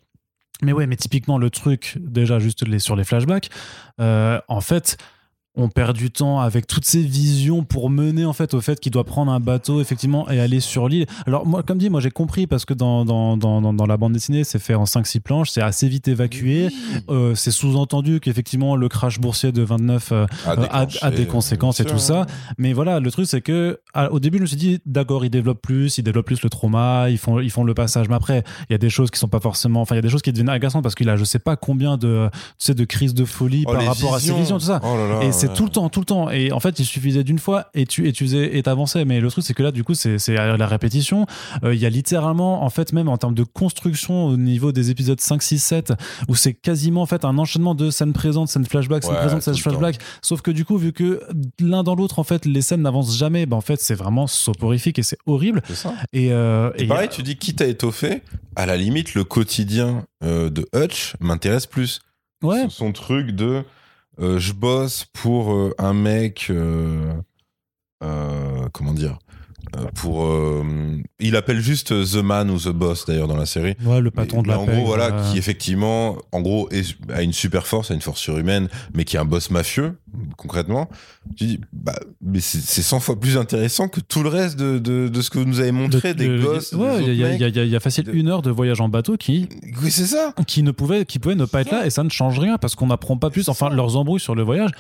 Mais ouais, mais typiquement le truc, déjà juste les, sur les flashbacks, en fait, on perd du temps avec toutes ces visions pour mener en fait au fait qu'il doit prendre un bateau effectivement et aller sur l'île. Alors moi, comme dit, moi j'ai compris parce que dans, dans, dans, dans- la bande dessinée, c'est fait en 5-6 planches, c'est assez vite évacué. Euh, c'est sous-entendu qu'effectivement le crash boursier de 29 euh, A a, a des conséquences et tout ça. Mais voilà, le truc c'est que à- au début, je me suis dit, d'accord, ils développent plus, ils développent plus le trauma, ils font, ils font le passage. Mais après, il y a des choses qui sont pas forcément, enfin, il y a des choses qui deviennent agaçantes parce qu'il a, je sais pas combien de, tu sais, de crises de folie Oh, par rapport à ses visions. visions, tout ça. Oh là là, Et c'est tout le temps, tout le temps. Et en fait, il suffisait d'une fois et tu, et tu faisais, et t'avançais. Mais le truc, c'est que là, du coup, c'est, la répétition. Euh, Il y a littéralement, en fait, même en termes de construction au niveau des épisodes 5, 6, 7, où c'est quasiment, en fait, un enchaînement de scènes présentes, scènes flashback, scènes Ouais, présentes, scènes le temps. flashback. Sauf que du coup, vu que l'un dans l'autre, en fait, les scènes n'avancent jamais, ben, en fait, c'est vraiment soporifique et c'est horrible. C'est ça. Et, euh, Et et pareil, a- tu dis quitte à étoffer, à la limite, le quotidien euh, de Hutch m'intéresse plus. ouais, Son- truc de je bosse pour euh, un mec. euh, euh, comment dire Euh, pour euh, il appelle juste The Man ou The Boss d'ailleurs dans la série. Ouais, le patron de la en paix, gros voilà. qui effectivement en gros est- a une super force a une force surhumaine mais qui est un boss mafieux concrètement. Tu dis bah mais c'est c'est 100 fois plus intéressant que tout le reste de, de, de ce que vous nous avez montré des gosses Ouais, il y, y a- y facile une heure de voyage en bateau qui, oui c'est ça. qui ne pouvait, qui pouvait ne pas être là et ça ne change rien parce qu'on n'apprend pas plus. Enfin, leurs embrouilles sur le voyage,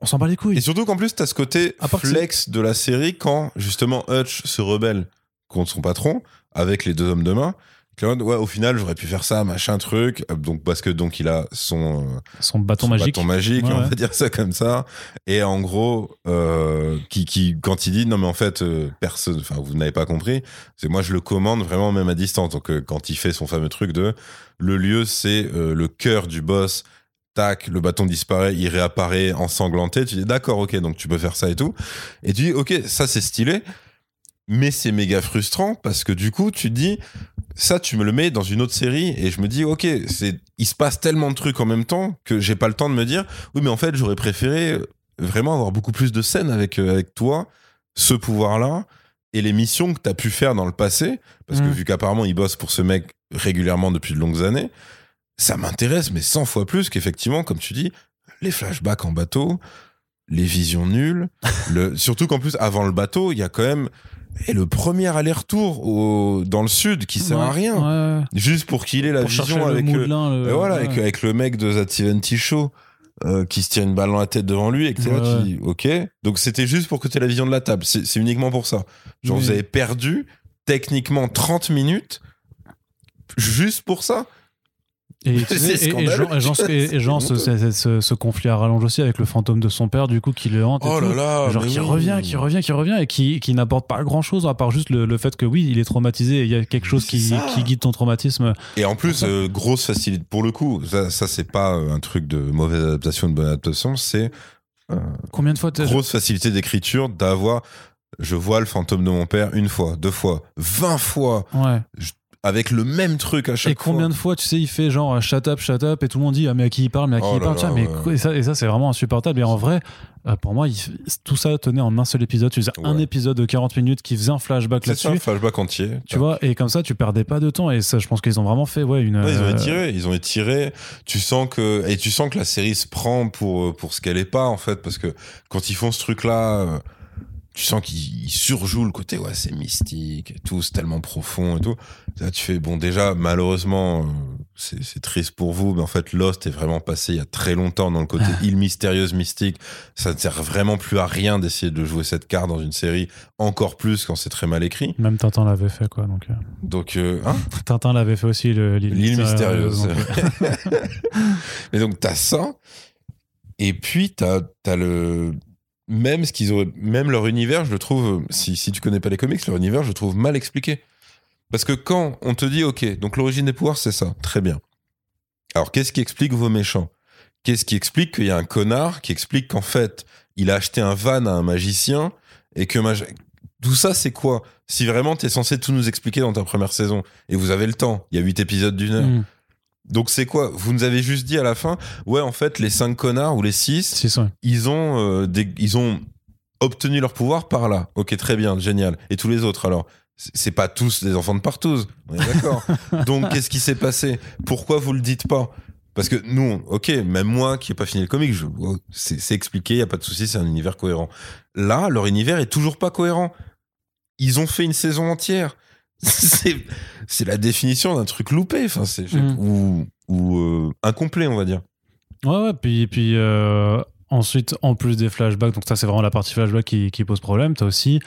on s'en bat les couilles. Et surtout qu'en plus, t'as ce côté flex de la série quand justement Hutch se rebelle contre son patron avec les deux hommes de main. Claude, ouais, au final, j'aurais pu faire ça, machin truc. Euh, Donc parce que donc il a son, euh, Son bâton son magique. bâton magique, Ouais, on ouais. va dire ça comme ça. Et en gros, euh, qui, qui quand il dit non mais en fait euh, personne, enfin vous n'avez pas compris, c'est moi je le commande vraiment même à distance. Donc euh, quand il fait son fameux truc de le lieu c'est le cœur du boss. Tac, le bâton disparaît, il réapparaît ensanglanté. Tu dis d'accord, ok, donc tu peux faire ça et tout. Et tu dis ok, ça c'est stylé, mais c'est méga frustrant parce que du coup tu te dis ça tu me le mets dans une autre série et je me dis ok, c'est il se passe tellement de trucs en même temps que j'ai pas le temps de me dire oui mais en fait j'aurais préféré vraiment avoir beaucoup plus de scènes avec euh, avec toi, ce pouvoir là et les missions que tu as pu faire dans le passé parce que Mm. vu qu'apparemment il bosse pour ce mec régulièrement depuis de longues années ça m'intéresse, mais 100 fois plus qu'effectivement, comme tu dis, les flashbacks en bateau, les visions nulles. le, surtout qu'en plus, avant le bateau, il y a quand même et le premier aller-retour au- dans le sud qui sert à rien. ouais. Juste pour qu'il ait la Pour vision avec. moulin. le- et voilà, ouais. avec, avec le mec de That 70 Show euh, qui se tire une balle dans la tête devant lui et que là, tu dis, ok. Donc c'était juste pour que tu aies la vision de la table. C'est c'est uniquement pour ça. Genre, Oui. vous avez perdu techniquement 30 minutes juste pour ça. Et, tu sais, et- et. Jean, et Jean- ce, ce- ce- ce conflit à rallonge aussi avec le fantôme de son père, du coup, qui le hante. Oh là là. Genre qui oui. revient, qui revient, qui revient et qui, qui n'apporte pas grand chose à part juste le, le fait que oui, il est traumatisé et il y a quelque chose qui, qui guide ton traumatisme. Et en plus, euh, grosse facilité. Pour le coup, ça, ça c'est pas euh, un truc de mauvaise adaptation, de bonne adaptation, c'est Combien de fois t'as- grosse facilité d'écriture d'avoir. Je vois le fantôme de mon père une fois, deux fois, vingt fois. Ouais. Avec le même truc à chaque et combien fois. de fois, tu sais, il fait genre shut up, shut up, et tout le monde dit ah, mais à qui il parle, mais à qui Oh il parle, là, mais ouais. et ça, et ça c'est vraiment insupportable. Et en vrai, euh, pour moi, il- tout ça tenait en un seul épisode. Tu faisais un épisode de 40 minutes qui faisait un flashback là-dessus. flashback entier. Tu vois, et comme ça, tu perdais pas de temps. Et ça, je pense qu'ils ont vraiment fait, ouais, une. Ouais, ils ont euh, étiré, ils ont étiré. Tu sens que et tu sens que la série se prend pour pour ce qu'elle est pas en fait parce que quand ils font ce truc là, tu sens qu'ils ils surjouent le côté ouais c'est mystique et tout, c'est tellement profond et tout. Là tu fais bon déjà malheureusement euh, c'est triste pour vous mais en fait Lost est vraiment passé il y a très longtemps dans le côté île mystérieuse mystique. Ça ne sert vraiment plus à rien d'essayer de jouer cette carte dans une série encore plus quand c'est très mal écrit. Même Tintin l'avait fait, quoi. Donc, euh, Donc euh, hein? Tintin l'avait fait aussi, le- l'île L'île mystérieuse. Mais donc, t'as ça. Et puis, t'as as le. Même ce qu'ils. Même leur univers, je le trouve. Si, si tu connais pas les comics, leur univers, je le trouve mal expliqué. Parce que quand on te dit, OK, donc l'origine des pouvoirs, c'est ça. Très bien. Alors, qu'est-ce qui explique vos méchants? Qu'est-ce qui explique qu'il y a un connard qui explique qu'en fait, il a acheté un van à un magicien et que. Tout ça, c'est quoi? Si vraiment t'es censé tout nous expliquer dans ta première saison, et vous avez le temps, il y a huit épisodes d'une heure. hmm, Donc c'est quoi? Vous nous avez juste dit à la fin, ouais, en fait, les cinq connards ou les six, ils ont, euh, des- ils ont obtenu leur pouvoir par là. Ok, très bien, génial. Et tous les autres, alors? C'est- pas tous des enfants de partouze, on est d'accord. Donc qu'est-ce qui s'est passé? Pourquoi vous le dites pas? Parce que nous, ok, même moi qui n'ai pas fini le comic, oh, c'est c'est expliqué, il y a pas de souci, c'est un univers cohérent. Là, leur univers est toujours pas cohérent. Ils ont fait une saison entière. C'est la définition d'un truc loupé, enfin c'est Mhm. ou ou euh, incomplet, on va dire. Ouais, ouais, puis, puis euh, ensuite, en plus des flashbacks, donc ça c'est vraiment la partie flashback qui, qui pose problème, t'as aussi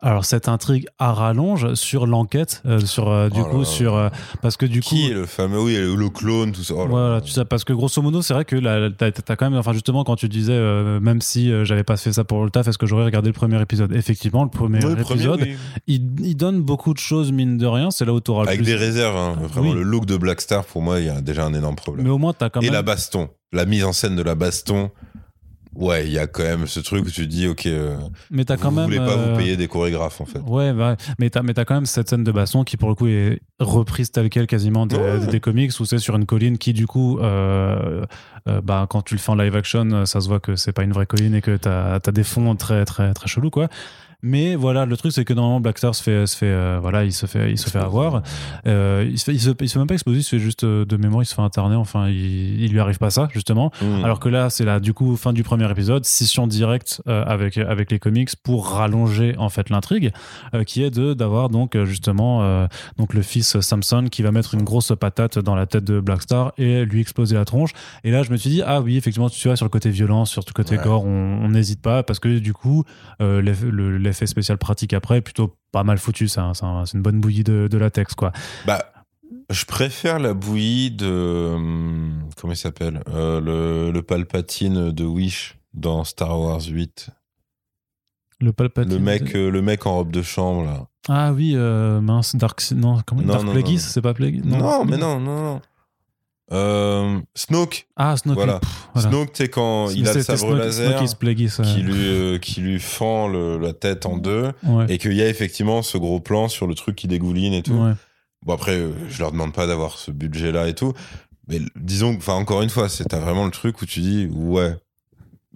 alors cette intrigue à rallonge sur l'enquête, euh, sur euh, du Oh coup là. sur euh, parce que du coup Qui est le fameux, oui, le, clone, tout ça. Oh là Voilà, là. tu sais, parce que grosso modo, c'est vrai que là, t'as, t'as quand même, enfin justement, quand tu disais, même si j'avais pas fait ça pour le taf, est-ce que j'aurais regardé le premier épisode? Effectivement, le premier épisode, oui. il, il donne beaucoup de choses, mine de rien, c'est là où t'auras le Avec plus. des réserves, hein. vraiment Oui. le look de Black Star, pour moi, il y a déjà un énorme problème. Mais au moins, t'as quand Et même. la baston, la mise en scène de la baston, ouais, il y a quand même ce truc où tu dis, ok, euh, mais t'as vous quand même. voulez pas euh, vous payer des chorégraphes en fait. Ouais, bah, mais t'as, mais t'as quand même cette scène de baston qui, pour le coup, est reprise telle quelle quasiment des, Ouais. des comics où c'est sur une colline qui, du coup, euh, euh, bah, quand tu le fais en live action, euh, ça se voit que c'est pas une vraie colline et que t'as, as des fonds très, très, très chelous, quoi. Mais voilà, le truc, c'est que normalement, Black Star se fait, se fait, euh, voilà, il se fait, il se fait avoir. Euh, il, se fait, il, se, il se fait même pas exploser, il se fait juste euh, de mémoire, il se fait interner. Enfin, il, il lui arrive pas ça, justement. Mm. Alors que là, c'est là, du coup, fin du premier épisode, scission directe avec, avec les comics pour rallonger en fait l'intrigue, qui est de d'avoir donc justement donc le fils Samson qui va mettre une grosse patate dans la tête de Black Star et lui exploser la tronche. Et là, je me suis dit ah oui, effectivement, tu vois sur le côté violence, sur le côté Ouais. gore, on n'hésite pas parce que du coup, euh, l'eff- le- l'effet spécial pratique après plutôt pas mal foutu. C'est un- c'est un- c'est une bonne bouillie de, de latex quoi. Bah, je préfère la bouillie de. hum, Comment il s'appelle Euh, le, le Palpatine de Wish dans Star Wars 8. Le Palpatine. Le mec, euh, le mec en robe de chambre, là. Ah oui, euh, mince, Dark. Non, comment Non, Dark non, Plagueis, non. c'est pas Plagueis? Non, mais non, non, non. Euh, Snoke. Ah, Snoke. Voilà. pff, voilà. Snoke, tu sais, quand il a le sabre Snoke- laser Snoke qui lui, euh, qui lui fend le- la tête en deux Ouais. et qu'il y a effectivement ce gros plan sur le truc qui dégouline et tout. Ouais. Bon, après, euh, je leur demande pas d'avoir ce budget-là et tout. Mais disons, enfin, encore une fois, c'est t'as vraiment le truc où tu dis, ouais,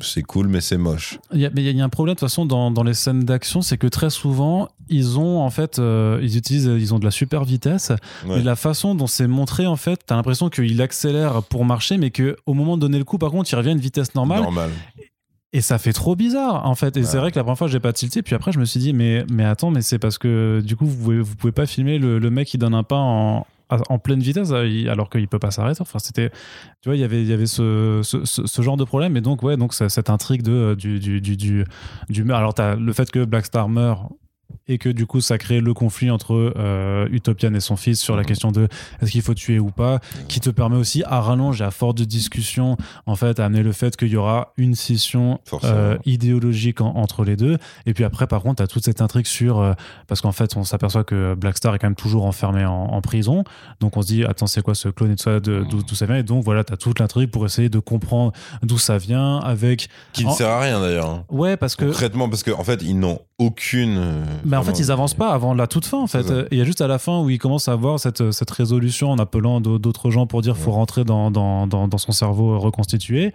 c'est cool, mais c'est moche. Il y a, mais il y a un problème de toute façon dans, dans les scènes d'action, c'est que très souvent ils ont en fait, euh, ils utilisent, ils ont de la super vitesse, Ouais. mais la façon dont c'est montré en fait, t'as l'impression qu'il accélère pour marcher, mais que au moment de donner le coup, par contre, il revient à une vitesse normale, Normal. et ça fait trop bizarre en fait. Et Ouais. c'est vrai que la première fois j'ai pas tilté, puis après je me suis dit mais mais attends, mais c'est parce que du coup vous pouvez, vous pouvez pas filmer le, le mec qui donne un pas en en pleine vitesse euh, alors qu'il peut pas s'arrêter. Enfin c'était tu vois il y avait il y avait ce, ce, ce- genre de problème. Et donc ouais donc cette intrigue de euh, du du du du, du alors t'as le fait que Black Star meurt et que du coup ça crée le conflit entre euh, Utopian et son fils sur la Mhm. question de est-ce qu'il faut tuer ou pas qui te permet aussi à rallonge et à force de discussion en fait à amener le fait qu'il y aura une scission euh, idéologique en- entre les deux et puis après par contre tu as toute cette intrigue sur euh, parce qu'en fait on s'aperçoit que Black Star est quand même toujours enfermé en, en prison donc on se dit attends c'est quoi ce clone et tout ça de- d'où ça vient? Et donc voilà tu as toute l'intrigue pour essayer de comprendre d'où ça vient avec Qui ne En- sert à rien d'ailleurs. hein. ouais parce que Concrètement, parce qu'en en fait, ils n'ont aucune. euh, Mais en fait, ils avancent pas avant la toute fin. En fait, il y a juste à la fin où ils commencent à avoir cette, cette résolution en appelant d'au- d'autres gens pour dire faut Ouais. rentrer dans, dans, dans, dans son cerveau reconstitué.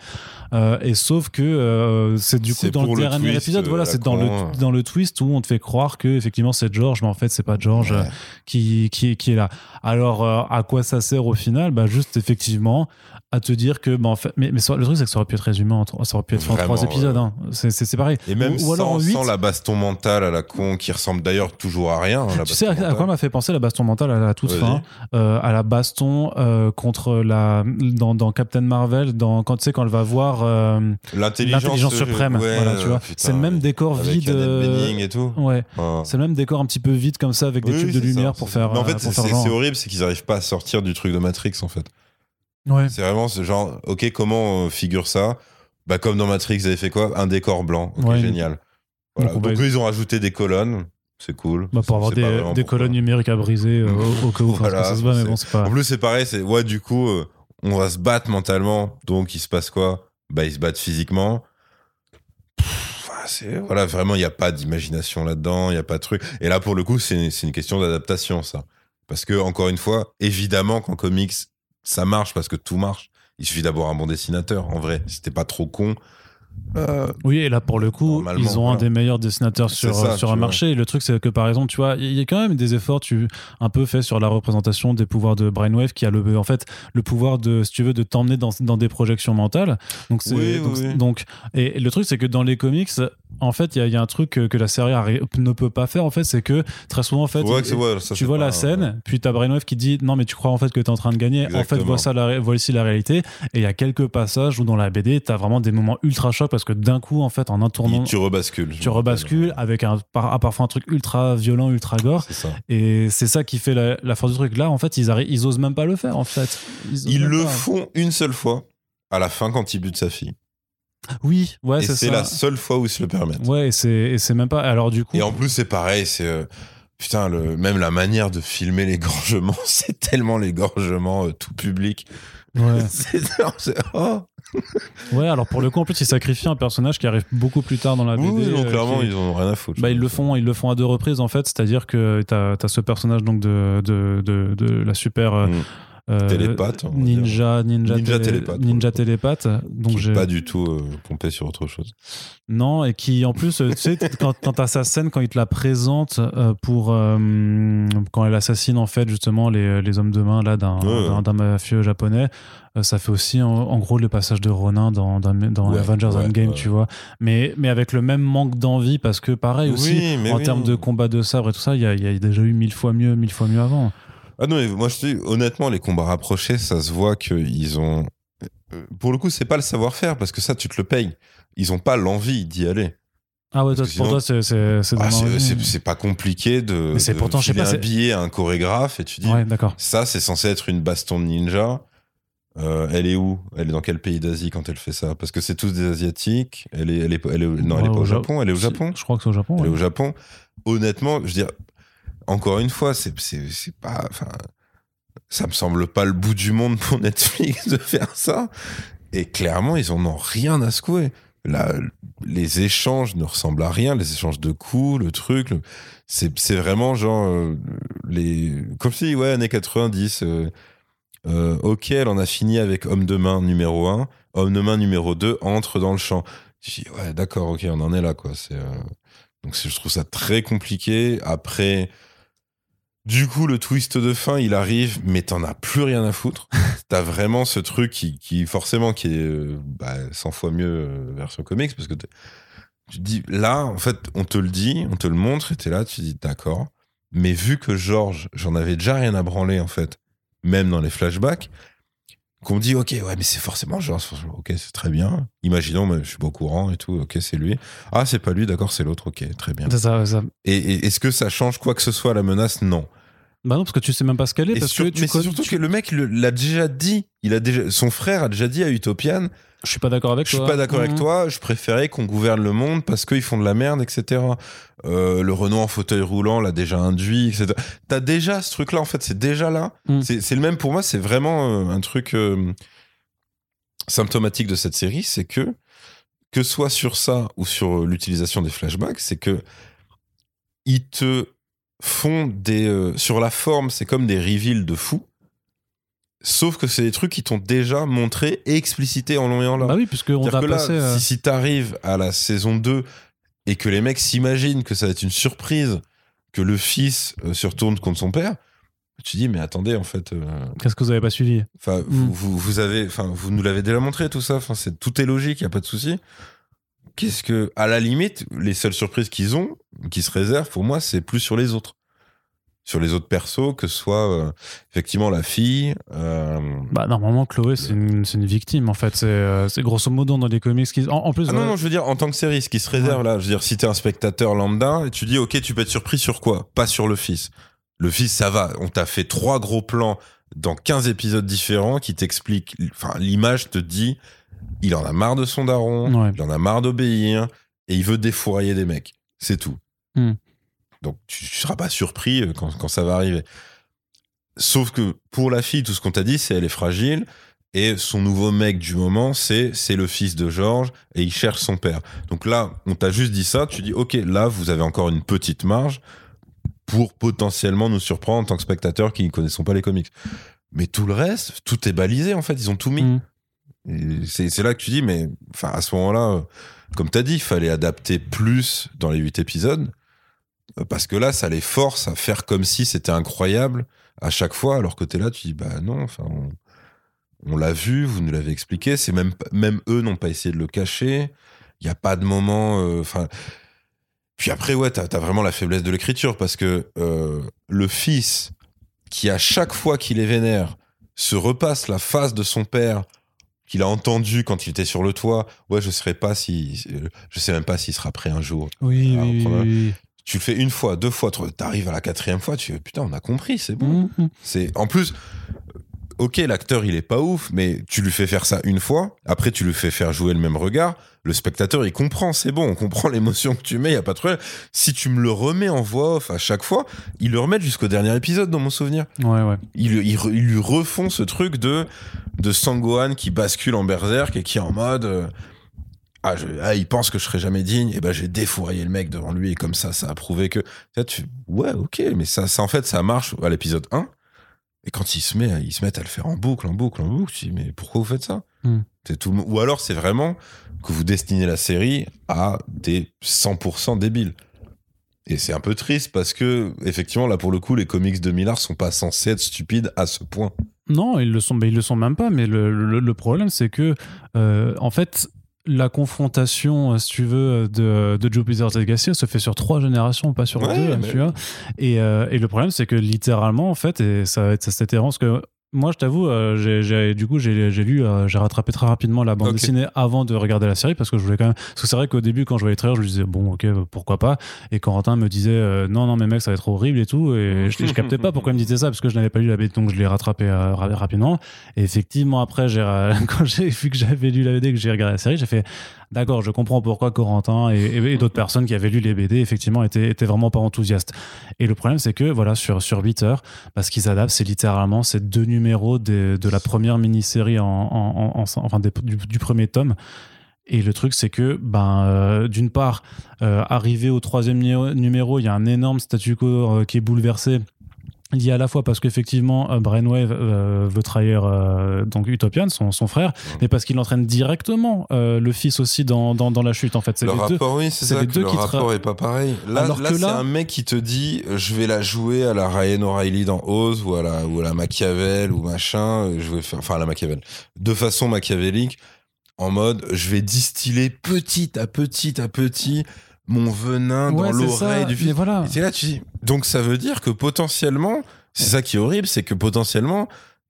Euh, et sauf que euh, c'est du coup dans le dernier twist, épisode, voilà, c'est dans le dans le twist où on te fait croire que effectivement c'est George, mais en fait c'est pas George Ouais. qui, qui qui est là. Alors euh, à quoi ça sert au final? Bah juste effectivement à te dire que bah, en fait, mais, mais le truc c'est que ça aurait pu être résumé en trois- ça aurait pu être en trois épisodes. ouais. hein. C'est pareil. Et même ou, ou alors en sans, huit. sans la baston mentale à la con, qui ressemble d'ailleurs toujours à rien. hein, la Tu sais à, quoi m'a fait penser la baston mentale à la toute fin euh, À la baston euh, contre la dans, dans Captain Marvel, dans quand tu sais quand elle va voir euh, L'intelligence, suprême. ouais, voilà, tu vois. putain, C'est le même ouais. décor Avec vide. Et tout. Ouais, c'est le même décor un petit peu vide comme ça avec des Oui, tubes oui, de lumière ça, pour faire. Mais en fait, c'est horrible, c'est qu'ils n'arrivent pas à sortir du truc de Matrix, en fait. Ouais. C'est vraiment ce genre, ok, comment on figure ça? Bah, comme dans Matrix, ils avaient fait quoi? Un décor blanc. Ok, Ouais. génial. Voilà. Donc, on Donc, va- ils ont rajouté des colonnes. C'est cool. Bah, pour avoir des, des colonnes numériques à briser euh, au, au cas où Voilà, ça se va, mais c'est- bon, c'est pas. En plus, c'est pareil, c'est ouais, du coup, euh, on va se battre mentalement. Donc, il se passe quoi? Bah, ils se battent physiquement. Pff, c'est voilà, vraiment, il n'y a pas d'imagination là-dedans, il n'y a pas de truc. Et là, pour le coup, c'est c'est une question d'adaptation, ça. Parce que, encore une fois, évidemment qu'en comics, ça marche parce que tout marche. Il suffit d'avoir un bon dessinateur, en vrai. Si t'es pas trop con. Euh, Oui, et là pour le coup, ils ont un des meilleurs dessinateurs sur, ça, sur un vois. marché. Et le truc, c'est que par exemple, tu vois, il y a quand même des efforts tu, un peu faits sur la représentation des pouvoirs de Brainwave qui a le, en fait le pouvoir de, si tu veux, de t'emmener dans, dans des projections mentales. Donc, c'est, Oui, oui, donc, oui. donc- et le truc, c'est que dans les comics, en fait, il y, a- il y a un truc que, que la série ne peut pas faire, en fait, c'est que très souvent, en fait, ouais, ouais, ça, tu vois pas- la scène, puis t'as Brainwave qui dit non mais tu crois en fait que t'es en train de gagner. En fait Exactement. voici la, voici la réalité. Et il y a quelques passages où dans la BD t'as vraiment des moments ultra chocs parce que d'un coup en fait en un tournant Tu rebascules. tu rebascules avec un par- à parfois un truc ultra violent, ultra gore. ça. Et c'est ça qui fait la, la force du truc. Là en fait ils ils osent même pas le faire en fait. Ils le pas. font une seule fois, à la fin, quand il bute sa fille. Oui, ouais c'est c'est ça. la seule fois où ils se le permettent. Ouais et c'est c'est même pas. Alors du coup. Et en plus, c'est pareil, c'est. euh, putain, le, même la manière de filmer l'égorgement, c'est tellement l'égorgement euh, tout public. ouais. c'est. c'est- oh. ouais alors pour le coup en plus ils sacrifient un personnage qui arrive beaucoup plus tard dans la BD. Oui, non, euh, clairement, ils ont rien à foutre. Bah, ils le font, ils le font à deux reprises en fait, c'est-à-dire que t'as as ce personnage donc de, de, de, de la super euh, Mm. Euh, Télépathe, ninja, ninja, Ninja télé- télépathe, ninja télépathe. Donc j'ai pas du tout euh, pompé sur autre chose. non et qui en plus euh, tu sais quand, quand t'as sa scène quand il te la présente euh, pour quand elle assassine en fait justement les, les hommes de main là d'un Ouais. mafieux japonais. Ça fait aussi en, en gros le passage de Ronin dans, dans, dans Ouais, Avengers ouais, Endgame, tu vois. Mais, mais avec le même manque d'envie, parce que pareil aussi, Oui, en oui. termes de combat de sabre et tout ça, il y y a déjà eu mille fois mieux, mille fois mieux avant. Ah non, mais moi je te dis, honnêtement, les combats rapprochés, ça se voit qu'ils ont. euh, Pour le coup, c'est pas le savoir-faire parce que ça, tu te le payes. Ils ont pas l'envie d'y aller. Ah ouais, toi, pour toi, c'est c'est c'est Ah, c'est- c'est pas compliqué de, Mais c'est pourtant, je sais pas, un billet à un chorégraphe et tu dis Ouais, d'accord. ça c'est censé être une baston de ninja. Euh, elle est où? Elle est dans quel pays d'Asie quand elle fait ça? Parce que c'est tous des asiatiques. Elle est, elle est, elle est- non, elle est pas au au Ja- Japon. Elle est au Japon. Je crois que c'est au Japon. Elle est au Japon. Honnêtement, je veux dire, encore une fois, c'est pas. Enfin, ça me semble pas le bout du monde pour Netflix de faire ça. Et clairement, ils en ont rien à secouer. Là, les échanges ne ressemblent à rien. Les échanges de coups, le truc, c'est vraiment genre euh, les. Comme si, ouais, années 90. euh, euh, ok, elle en a fini avec homme de main numéro 1. Homme de main numéro 2 entre dans le champ. Je dis, ouais, d'accord, ok, on en est là, quoi. C'est. donc je trouve ça très compliqué. Après, du coup, le twist de fin, il arrive, mais t'en as plus rien à foutre. T'as vraiment ce truc qui, qui forcément, qui est euh, bah, 100 fois mieux euh, version comics, parce que tu te dis, là, en fait, on te le dit, on te le montre, et t'es là, tu te dis, d'accord. Mais vu que Georges, j'en avais déjà rien à branler, en fait, même dans les flashbacks, qu'on me dit, ok, ouais, mais c'est forcément Georges, ok, c'est très bien. Imaginons, mais je suis pas au courant et tout, ok, c'est lui. Ah, c'est pas lui, d'accord, c'est l'autre, ok, très bien. C'est ça, ça. Et, et est-ce que ça change quoi que ce soit à la menace? Non. Bah non, parce que tu sais même pas ce qu'elle est. Parce sur- que tu mais c'est surtout tu- que le mec l'a déjà dit. Il a déjà, son frère a déjà dit à Utopian Je suis pas d'accord avec Je suis toi. pas d'accord avec Mhm. toi, je préférais qu'on gouverne le monde parce qu'ils font de la merde, etc. Euh, le Renault en fauteuil roulant l'a déjà induit, etc. T'as déjà ce truc-là, en fait, c'est déjà là. Mhm. C'est c'est le même pour moi, c'est vraiment euh, un truc euh, symptomatique de cette série, c'est que, que ce soit sur ça ou sur l'utilisation des flashbacks, c'est que ils te font des. euh, sur la forme, c'est comme des reveals de fou. Sauf que c'est des trucs qui t'ont déjà montré et explicité en long et en large. Bah oui, puisqu'on C'est-à-dire va que là, passer. euh, si, si t'arrives à la saison 2 et que les mecs s'imaginent que ça va être une surprise, que le fils euh, se retourne contre son père, tu dis, mais attendez, en fait, euh, Qu'est-ce que vous avez pas suivi? enfin, Mm. vous, vous, vous avez, enfin, vous nous l'avez déjà montré tout ça, enfin, c'est, tout est logique, y a pas de souci. Qu'est-ce que, à la limite, les seules surprises qu'ils ont, qui se réservent, pour moi, c'est plus sur les autres. Sur les autres persos, que ce soit euh, effectivement la fille, euh, Bah normalement Chloé c'est une, c'est une victime en fait. C'est euh, c'est grosso modo dans les comics qui. En, en plus. Ah non, non, je veux dire, en tant que série, ce qui se réserve là, je veux dire, si t'es un spectateur lambda, et tu dis, ok, tu peux être surpris sur quoi? Pas sur le fils. Le fils, ça va. On t'a fait trois gros plans dans 15 épisodes différents qui t'expliquent, enfin, l'image te dit, il en a marre de son daron, Ouais. il en a marre d'obéir, et il veut défourailler des mecs. C'est tout. Hmm. Donc, tu, tu seras pas surpris euh, quand, quand ça va arriver. Sauf que pour la fille, tout ce qu'on t'a dit, c'est elle est fragile. Et son nouveau mec du moment, c'est c'est le fils de Georges et il cherche son père. Donc là, on t'a juste dit ça, tu dis ok, là vous avez encore une petite marge pour potentiellement nous surprendre en tant que spectateurs qui ne connaissons pas les comics. Mais tout le reste, tout est balisé en fait, ils ont tout mis. mm. C'est là que tu dis, mais enfin à ce moment-là, euh, comme t'as dit, il fallait adapter plus dans les huit épisodes euh, parce que là, ça les force à faire comme si c'était incroyable à chaque fois, alors que t'es là, tu dis bah non, enfin on, l'a vu, vous nous l'avez expliqué, c'est même même eux n'ont pas essayé de le cacher. Il y a pas de moment, euh, enfin. puis après, ouais, t'as as vraiment la faiblesse de l'écriture parce que le fils qui à chaque fois qu'il est vénère se repasse la face de son père qu'il a entendu quand il était sur le toit. Ouais, je serais pas si, je sais même pas s'il sera prêt un jour. Oui. Tu le fais une fois, deux fois, tu arrives à la quatrième fois, tu fais putain, on a compris, c'est bon. Mm, mm. C'est en plus, ok, l'acteur il est pas ouf, mais tu lui fais faire ça une fois, après tu lui fais faire jouer le même regard, le spectateur il comprend, c'est bon, on comprend l'émotion que tu mets, y a pas de problème. Si tu me le remets en voix off à chaque fois, ils le remettent jusqu'au dernier épisode dans mon souvenir. Ouais, ouais. Ils, ils re- ils lui refont ce truc de de Sangohan qui bascule en berserk et qui est en mode euh, ah, je- ah, il pense que je serai jamais digne et ben j'ai défouraillé le mec devant lui et comme ça ça a prouvé que Là, tu ouais ok mais ça, ça en fait ça marche à l'épisode 1 et quand il se met ils se mettent à le faire en boucle en boucle en boucle tu dis mais pourquoi vous faites ça? Hmm. c'est tout ou alors c'est vraiment que vous destinez la série à des 100% débiles et c'est un peu triste parce que effectivement là pour le coup les comics de Millard sont pas censés être stupides à ce point Non, ils le sont, mais ils le sont même pas. Mais le, le- le problème, c'est que, euh, en fait, la confrontation, euh, si tu veux, de, de Joe Blizzard et Legacy, se fait sur trois générations, pas sur Ouais, deux, mais- tu vois. Et, euh, et le problème, c'est que littéralement, en fait, et ça, ça c'était errant, parce que moi, je t'avoue, euh, j'ai- j'ai- du coup, j'ai j'ai lu, euh, j'ai rattrapé très rapidement la bande Ok. dessinée avant de regarder la série, parce que je voulais quand même. Parce que c'est vrai qu'au début, quand je voyais les trailers, je me disais, bon, ok, euh, pourquoi pas. Et Corentin me disait, euh, non, non, mais mec, ça va être horrible et tout. Et je, je captais pas pourquoi il me disait ça, parce que je n'avais pas lu la BD, donc je l'ai rattrapé euh, ra- rapidement. Et effectivement, après, j'ai ra- quand j'ai vu que j'avais lu la BD, que j'ai regardé la série, j'ai fait, d'accord, je comprends pourquoi Corentin et, et- et d'autres personnes qui avaient lu les BD, effectivement, étaient, étaient vraiment pas enthousiastes. Et le problème, c'est que, voilà, sur, sur 8 heures, parce qu'ils adaptent, c'est littéralement ces deux numéros de la première mini-série en, en- en- en- enfin, du, premier tome. Et le truc, c'est que, ben, euh, d'une part, euh, arrivé au troisième numéro, il y a un énorme statu quo euh, qui est bouleversé. Lié à la fois parce qu'effectivement, euh, Brainwave euh, veut trahir euh, donc Utopian, son, son frère, mais parce qu'il entraîne directement euh, le fils aussi dans, dans, dans la chute. En fait, c'est Le les deux. rapport, oui, c'est ça, les que deux le qui rapport est pas pareil. Là, Alors là que c'est là- un mec qui te dit je vais la jouer à la Ryan O'Reilly dans Oz ou à la, ou à la Machiavel ou machin, je vais faire, enfin à la Machiavel, de façon machiavélique, en mode je vais distiller petit à petit à petit mon venin Ouais, dans l'oreille du fils. voilà. Et là, tu dis. Donc ça veut dire que potentiellement, c'est ça qui est horrible, c'est que potentiellement,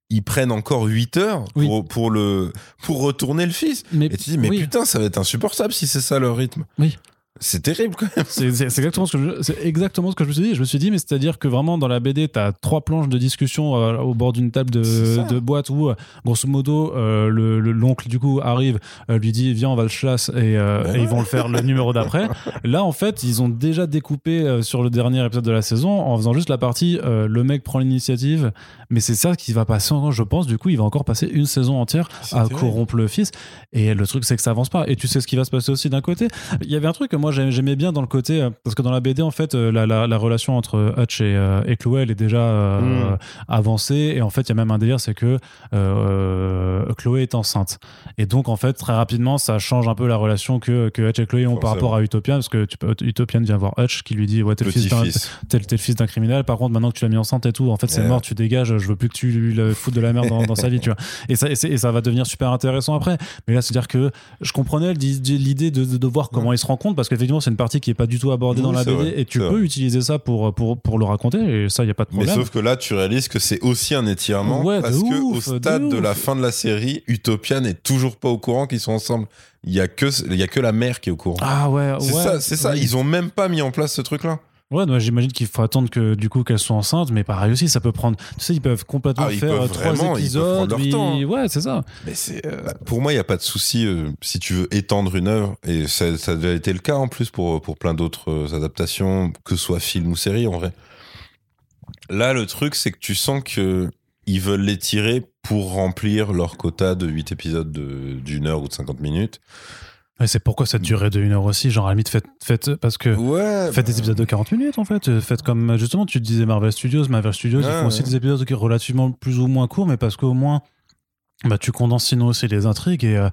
ils prennent encore 8 heures Oui. pour, pour, le, pour retourner le fils. Mais, Et tu dis, mais oui. putain, ça va être insupportable si c'est ça leur rythme. Oui. C'est terrible quand même. C'est exactement, ce que je- c'est exactement ce que je me suis dit. Je me suis dit, mais c'est-à-dire que vraiment dans la BD, tu as trois planches de discussion euh, au bord d'une table de, de boîte où, euh, grosso modo, euh, le- le- l'oncle du coup arrive, euh, lui dit, viens, on va le chasse et, Ben et ils vont le faire le numéro d'après. Là, en fait, ils ont déjà découpé sur le dernier épisode de la saison en faisant juste la partie, le mec prend l'initiative, mais c'est ça qui va passer encore, je pense. Du coup, il va encore passer une saison entière à terrible. corrompre le fils. Et le truc, c'est que ça avance pas. Et tu sais ce qui va se passer aussi d'un côté. Il y avait un truc que moi moi j'ai- j'aimais bien dans le côté euh, parce que dans la BD en fait euh, la, la, la relation entre Hutch et, euh, et Chloé elle est déjà euh, Mm. avancée. Et en fait il y a même un délire c'est que euh, Chloé est enceinte. Et donc en fait très rapidement ça change un peu la relation que, que Hutch et Chloé ont par rapport à Utopian parce que tu Utopian vient voir Hutch qui lui dit ouais t'es le fils fils d'un criminel. Par contre maintenant que tu l'as mis enceinte et tout en fait c'est Ouais. mort tu dégages je veux plus que tu lui le foutes de la merde dans, dans sa vie tu vois. Et ça, et, ça va devenir super intéressant après. Mais là c'est à dire que je comprenais l'idée de, de, de voir comment ils se rencontrent parce qu'effectivement c'est une partie qui est pas du tout abordée Oui, dans la BD vrai, et tu peux vrai. utiliser ça pour, pour, pour le raconter et ça il y a pas de Mais problème sauf que là, tu réalises que c'est aussi un étirement Ouais, parce que ouf, au de stade de, la fin de la série, Utopia n'est toujours pas au courant qu'ils sont ensemble. Il y a que il y a que la mère qui est au courant. ah ouais c'est ouais, ça, c'est ça. Ils ont même pas mis en place ce truc-là. Ouais, moi, j'imagine qu'il faut attendre que du coup qu'elles soient enceintes, mais pareil aussi, ça peut prendre. Tu sais, ils peuvent complètement Ah, ils faire peuvent euh, trois vraiment, ils peuvent épisodes. leur oui, temps, hein. Ouais, c'est ça. Mais c'est bah, pour moi, il y a pas de souci euh, si tu veux étendre une œuvre et ça, ça a déjà été le cas en plus pour pour plein d'autres euh, adaptations, que ce soit film ou série en vrai. Là, le truc, c'est que tu sens que ils veulent les tirer pour remplir leur quota de 8 épisodes de- d'une heure ou de 50 minutes. Et c'est pourquoi cette durée de une heure aussi, genre à la limite, faites, faites parce que. Ouais. Faites des épisodes de 40 minutes en fait. Faites comme justement, tu disais Marvel Studios. Marvel Studios, ils Ouais, font aussi des épisodes qui sont relativement plus ou moins courts, mais parce qu'au moins, bah, tu condenses sinon aussi les intrigues. Et, euh,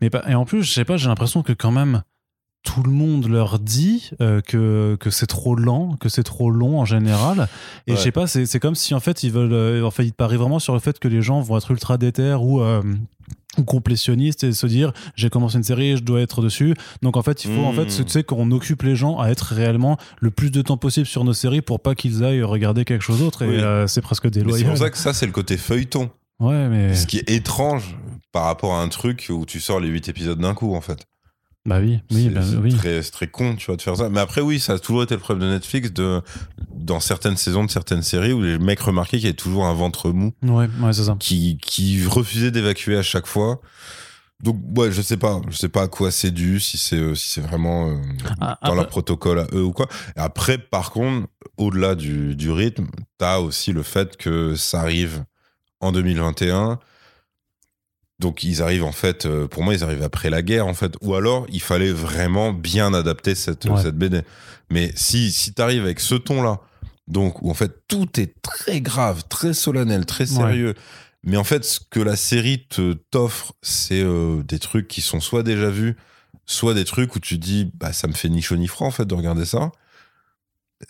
mais, et en plus, je sais pas, j'ai l'impression que quand même, tout le monde leur dit euh, que, que c'est trop lent, que c'est trop long en général. Et Ouais. je sais pas, c'est comme si en fait, ils veulent. euh, enfin, ils parient vraiment sur le fait que les gens vont être ultra déter ou. Ou complétionnistes et se dire j'ai commencé une série je dois être dessus donc en fait il faut en fait Mmh. tu sais qu'on occupe les gens à être réellement le plus de temps possible sur nos séries pour pas qu'ils aillent regarder quelque chose d'autre et Oui. euh, c'est presque Mais c'est déloyal pour ça que ça, c'est le côté feuilleton. ouais mais Ce qui est étrange par rapport à un truc où tu sors les 8 épisodes d'un coup, en fait. Bah oui oui c'est bah oui très, très con, tu vois, de faire ça. Mais après, oui, ça a toujours été le problème de Netflix de, dans certaines saisons de certaines séries où les mecs remarquaient qu'il y avait toujours un ventre mou ouais ouais c'est ça qui, qui refusait d'évacuer à chaque fois. Donc, ouais, je sais pas. Je sais pas à quoi c'est dû, si c'est euh, si c'est vraiment euh, Ah, dans leur après- protocole à eux ou quoi. Et après, par contre, au-delà du, du rythme, t'as aussi le fait que ça arrive en 2021. Donc ils arrivent en fait, euh, pour moi ils arrivent après la guerre en fait, ou alors il fallait vraiment bien adapter cette, Ouais. cette BD. Mais si, si t'arrives avec ce ton-là, donc où en fait tout est très grave, très solennel, très sérieux, mais en fait ce que la série te t'offre, c'est euh, des trucs qui sont soit déjà vus, soit des trucs où tu dis bah ça me fait ni chaud ni froid en fait de regarder ça.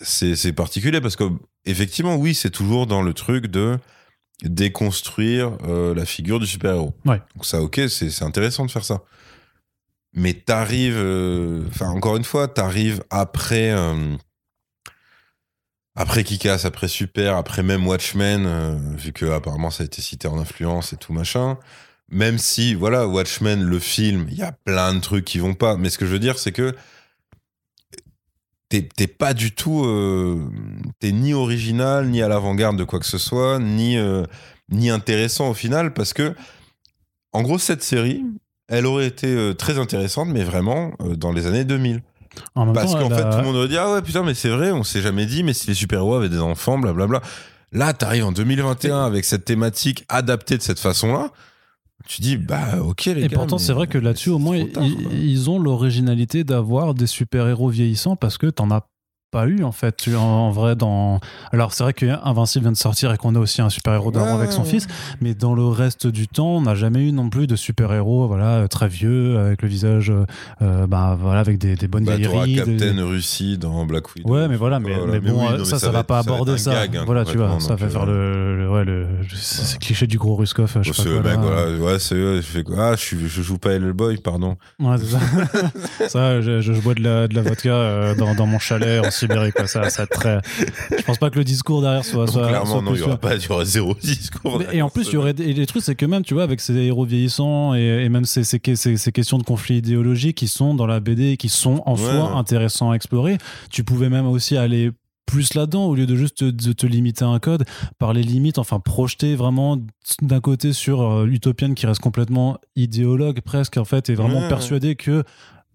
C'est c'est particulier parce que effectivement oui c'est toujours dans le truc de déconstruire euh, la figure du super-héros. Ouais. Donc ça, ok, c'est intéressant de faire ça. Mais t'arrives, euh, enfin encore une fois, t'arrives après, euh, après Kikas, après Super, après même Watchmen, euh, vu que apparemment ça a été cité en influence et tout machin. Même si, voilà, Watchmen, le film, il y a plein de trucs qui vont pas. Mais ce que je veux dire, c'est que t'es t'es pas du tout, t'es ni original, ni à l'avant-garde de quoi que ce soit, ni euh, ni intéressant au final, parce que en gros cette série, elle aurait été euh, très intéressante, mais vraiment euh, dans les années 2000. en même Parce qu'en fait, a- tout le monde aurait dit Ah ouais, putain, mais c'est vrai, on s'est jamais dit, mais si les super-héros avaient des enfants, blablabla. Là, t'arrives en 2021 avec cette thématique adaptée de cette façon-là. Tu dis, bah ok, les et gars. pourtant, mais c'est vrai que là-dessus, au moins, tard, ils ont l'originalité d'avoir des super-héros vieillissants parce que t'en as pas eu, en fait, tu- en, en vrai, dans... Alors, c'est vrai que Invincible vient de sortir et qu'on a aussi un super-héros d'avant Ouais, avec son ouais. fils, mais dans le reste du temps, on n'a jamais eu non plus de super-héros, voilà, euh, très vieux, avec le visage, euh, euh, bah, voilà, avec des, des bonnes Bah, rides, Captain des- Russie dans Black Widow. Ouais, mais voilà, mais, Voilà. mais bon, oui, euh, non, mais ça, ça, va être- pas ça aborder ça. gag, hein, voilà, tu vois, ça va faire euh, le, le- ouais, le, cliché du gros Ruskov, je sais Oh, pas voilà, ouais, c'est eux, je fais quoi Ah, je, joue pas Hellboy, pardon. Ouais, c'est ça. ça, je, je bois de la, de la vodka euh, dans, dans mon chalet Sibérie, quoi. Ça, ça va être très. Je pense pas que le discours derrière soit. Donc, soit clairement, soit non, il y aura pas, il y aura zéro discours. Mais- et en plus, il y aurait des, et les trucs, c'est que même, tu vois, avec ces héros vieillissants et, et même ces, ces, ces- ces questions de conflits idéologiques qui sont dans la BD et qui sont en Ouais. soi intéressants à explorer, tu pouvais même aussi aller plus là-dedans au lieu de juste te, de te limiter à un code par les limites enfin projeter vraiment d'un côté sur euh, Utopian qui reste complètement idéologue presque en fait et vraiment Ouais, persuadé que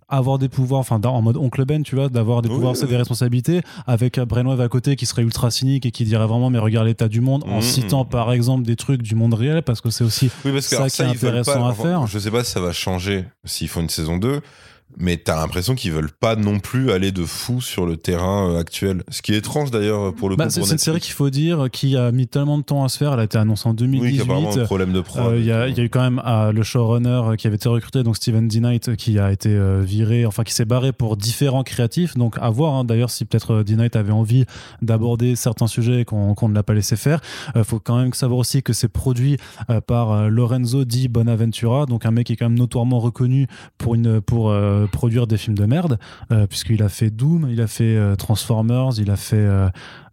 avoir des pouvoirs, enfin en mode oncle Ben, tu vois, d'avoir des Oui, pouvoirs, oui. c'est des responsabilités, avec Brainwave à côté qui serait ultra cynique et qui dirait vraiment mais regarde l'état du monde, en Mhm. citant par exemple des trucs du monde réel, parce que c'est aussi Oui, parce que ça qui est intéressant à enfin, faire. Je sais pas si ça va changer s'ils font une saison 2, mais t'as l'impression qu'ils veulent pas non plus aller de fou sur le terrain euh, actuel. Ce qui est étrange d'ailleurs pour le Bah, coup. c'est une série qu'il faut dire qui a mis tellement de temps à se faire. Elle a été annoncée en Oui, 2018. qui a apparemment un problème de. Euh, Il y, a il y a eu quand même euh, le showrunner euh, qui avait été recruté, donc Steven D. Knight, euh, qui a été euh, viré, enfin qui s'est barré pour différents créatifs. Donc à voir hein, d'ailleurs si peut-être euh, D. Knight avait envie d'aborder certains sujets et qu'on ne l'a pas laissé faire. Il faut quand même savoir aussi que c'est produit euh, par euh, Lorenzo Di Bonaventura, donc un mec qui est quand même notoirement reconnu pour, une, pour euh, produire des films de merde, euh, puisqu'il a fait Doom, il a fait euh, Transformers, il a fait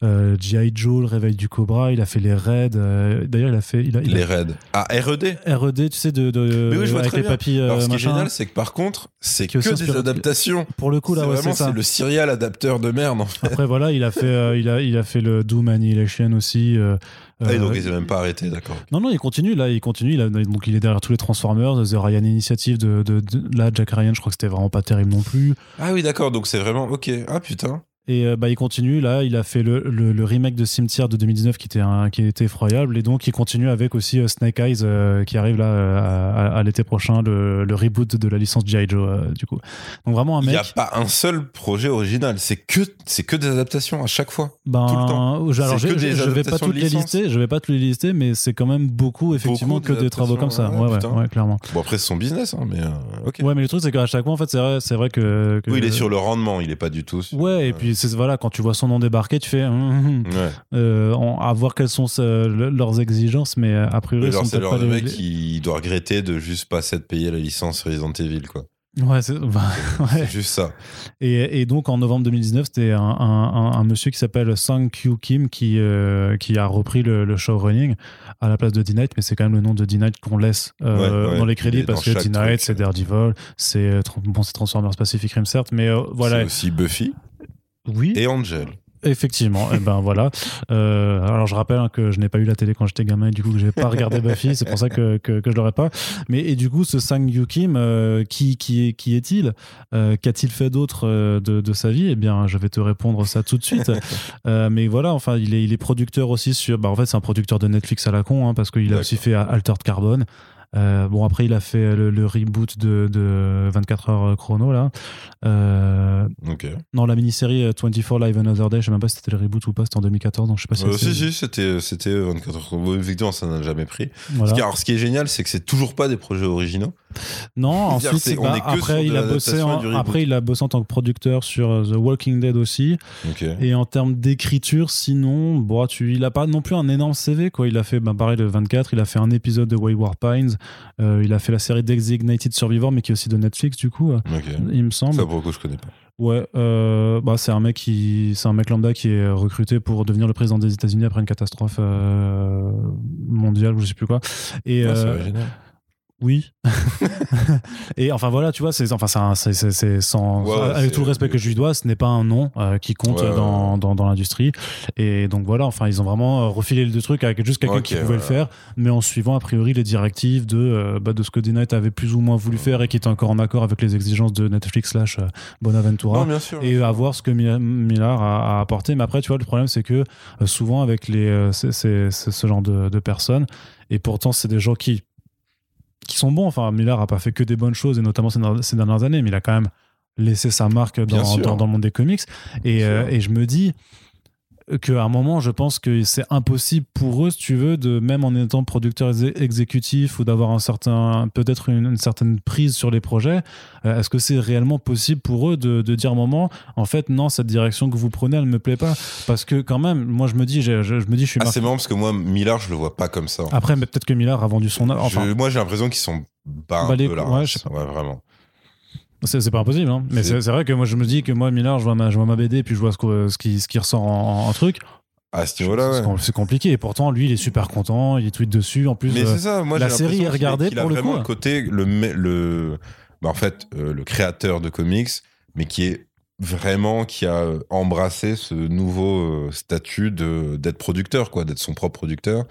euh, euh, G.I. Joe, Le Réveil du Cobra, il a fait les Raids. euh, D'ailleurs, il a fait. Il a, il a- Les raids. Ah, R.E.D. R.E.D. tu sais, de, de, Mais oui, je vois avec très les bien. papilles euh, Alors, ce qui est génial, c'est que par contre, c'est que aussi des adaptations. Pour le coup, là, C'est ouais, c'est le serial adapteur de merde. en fait. Après, voilà, il a fait, euh, il a, il a fait le Doom Annihilation aussi. euh, Ah, et euh, donc ils ont même pas arrêté, d'accord. non, non, il continue, là, il continue. Il a- donc, il est derrière tous les Transformers, The Ryan Initiative de, de, de- là, Jack Ryan, je crois que c'était vraiment pas terrible non plus. Ah oui, d'accord, donc c'est vraiment ok. Ah putain. Et euh, bah, il continue, là, il a fait le, le, le remake de Cimetière de 2019 qui était, un, qui était effroyable. Et donc, il continue avec aussi euh, Snake Eyes euh, qui arrive là euh, à, à- l'été prochain, le, le reboot de la licence G.I. Joe, du coup. Donc, vraiment un Il mec. n'y a pas un seul projet original. C'est que, c'est que des adaptations à chaque fois. Ben, tout le temps. je- alors, je, je vais pas toutes les lister, je vais pas toutes les lister, mais c'est quand même beaucoup, effectivement, Beaucoup que des travaux comme ça. Ouais, ouais, clairement. Bon, après, c'est son business, hein, mais euh, ok. Ouais, mais le truc, c'est qu'à chaque fois, en fait, c'est vrai, vrai que, que- Oui, il est sur le rendement, il est pas du tout sur. Ouais, et puis voilà, quand tu vois son nom débarquer, tu fais hum, hum, hum. Ouais. Euh, on- à voir quelles sont le- leurs exigences, mais euh, a priori, Oui, c'est le mec qui doit regretter de juste pas s'être payé la licence Resident Evil, quoi. Ouais, c'est bah, ouais. Juste ça. Et, et donc en novembre 2019, c'était un, un- un- un monsieur qui s'appelle Sang Kyu Kim qui, euh, qui a repris le, le showrunning à la place de D-Night, mais c'est quand même le nom de D-Night qu'on laisse euh, Ouais, ouais, dans les crédits parce que D-Night, c'est Daredevil, c'est bon, c'est Transformers Pacific Rim, certes, mais euh, voilà. C'est aussi Buffy Oui, et Angel. effectivement. et ben voilà. Euh, alors je rappelle que je n'ai pas eu la télé quand j'étais gamin et du coup que j'ai pas regardé Buffy, c'est pour ça que, que, que je l'aurais pas. Mais et du coup, ce Sang Yu Kim, euh, qui, qui, qui est-il Euh, Qu'a-t-il fait d'autre de, de sa vie? Eh bien, je vais te répondre ça tout de suite. Mais voilà, enfin, il est, il est producteur aussi sur. Bah, en fait, c'est un producteur de Netflix à la con, hein, parce qu'il a aussi fait Altered Carbone. Euh, bon, après, il a fait le, le reboot de, de 24 heures chrono, là. Euh, non, la mini-série euh, 24 Live Another Day, je sais même pas si c'était le reboot ou pas, c'était en 2014, donc je sais pas si Euh, si, si, c'était, c'était 24 heures. Bon, effectivement, ça n'a jamais pris. Voilà. Ce qui- alors, ce qui est génial, c'est que c'est toujours pas des projets originaux. Non, ensuite, c'est- on bah, après, il a bossé en, après, il a bossé en tant que producteur sur euh, The Walking Dead aussi. Et en termes d'écriture, sinon, bon, tu, il a pas non plus un énorme CV. Quoi. Il a fait, bah, pareil, le 24, il a fait un épisode de Wayward Pines. Euh, il a fait la série Designated Survivor, mais qui est aussi de Netflix, du coup, euh, il me semble. Ça, pour le coup, je connais pas. Ouais, euh, bah, c'est un mec qui, c'est un mec lambda qui est recruté pour devenir le président des États-Unis après une catastrophe euh, mondiale ou je sais plus quoi. Et Ah, c'est original. Oui. et enfin voilà, tu vois, c'est enfin c'est sans Ouais, avec tout le respect que je lui dois, ce n'est pas un nom euh, qui compte Ouais, dans, dans, dans l'industrie. Et donc voilà, enfin ils ont vraiment euh, refilé le deux trucs avec juste quelqu'un qui pouvait le faire, mais en suivant a priori les directives de euh, bah, de ce que D-Night avait plus ou moins voulu faire et qui était encore en accord avec les exigences de Netflix slash Bonaventura Non, bien sûr. et à voir ce que Mi- Millard a, a apporté. Mais après, tu vois, le problème, c'est que euh, souvent, avec les, ce genre de, de personnes, et pourtant, c'est des gens qui, qui sont bons. Enfin, Millard a pas fait que des bonnes choses, et notamment ces, ces dernières années, mais il a quand même laissé sa marque dans, sûr. dans, dans le monde des comics. Et, euh, et je me dis qu'à un moment, je pense que c'est impossible pour eux, si tu veux, de même en étant producteur exé- exécutif ou d'avoir un certain, peut-être une, une certaine prise sur les projets. euh, Est-ce que c'est réellement possible pour eux de, de dire à un moment, en fait, non, cette direction que vous prenez, elle me plaît pas? Parce que quand même, moi, je me dis, je, je- je me dis, je suis Ah, c'est marrant parce que moi, Millard, je le vois pas comme ça. Après, mais peut-être que Millard a vendu son. Enfin, Je- moi, j'ai l'impression qu'ils sont bas un Bah, les- là. ouais, je sais Ouais, vraiment. C'est c'est pas impossible. Hein. Mais C'est- vrai que moi, je me dis que moi, Millard, je vois ma, je vois ma BD, puis je vois ce, que- ce, qui, ce qui ressort en, truc. À ce niveau-là, C'est ouais. c'est compliqué. Et pourtant, lui, il est super content, il tweet dessus. En plus, Mais euh, c'est ça, moi la série est regardée qu'il a- pour le vraiment coup. côté le le bah, en fait euh, le créateur de comics mais qui est vraiment qui a euh, embrassé ce nouveau statut de d'être producteur quoi, d'être son propre producteur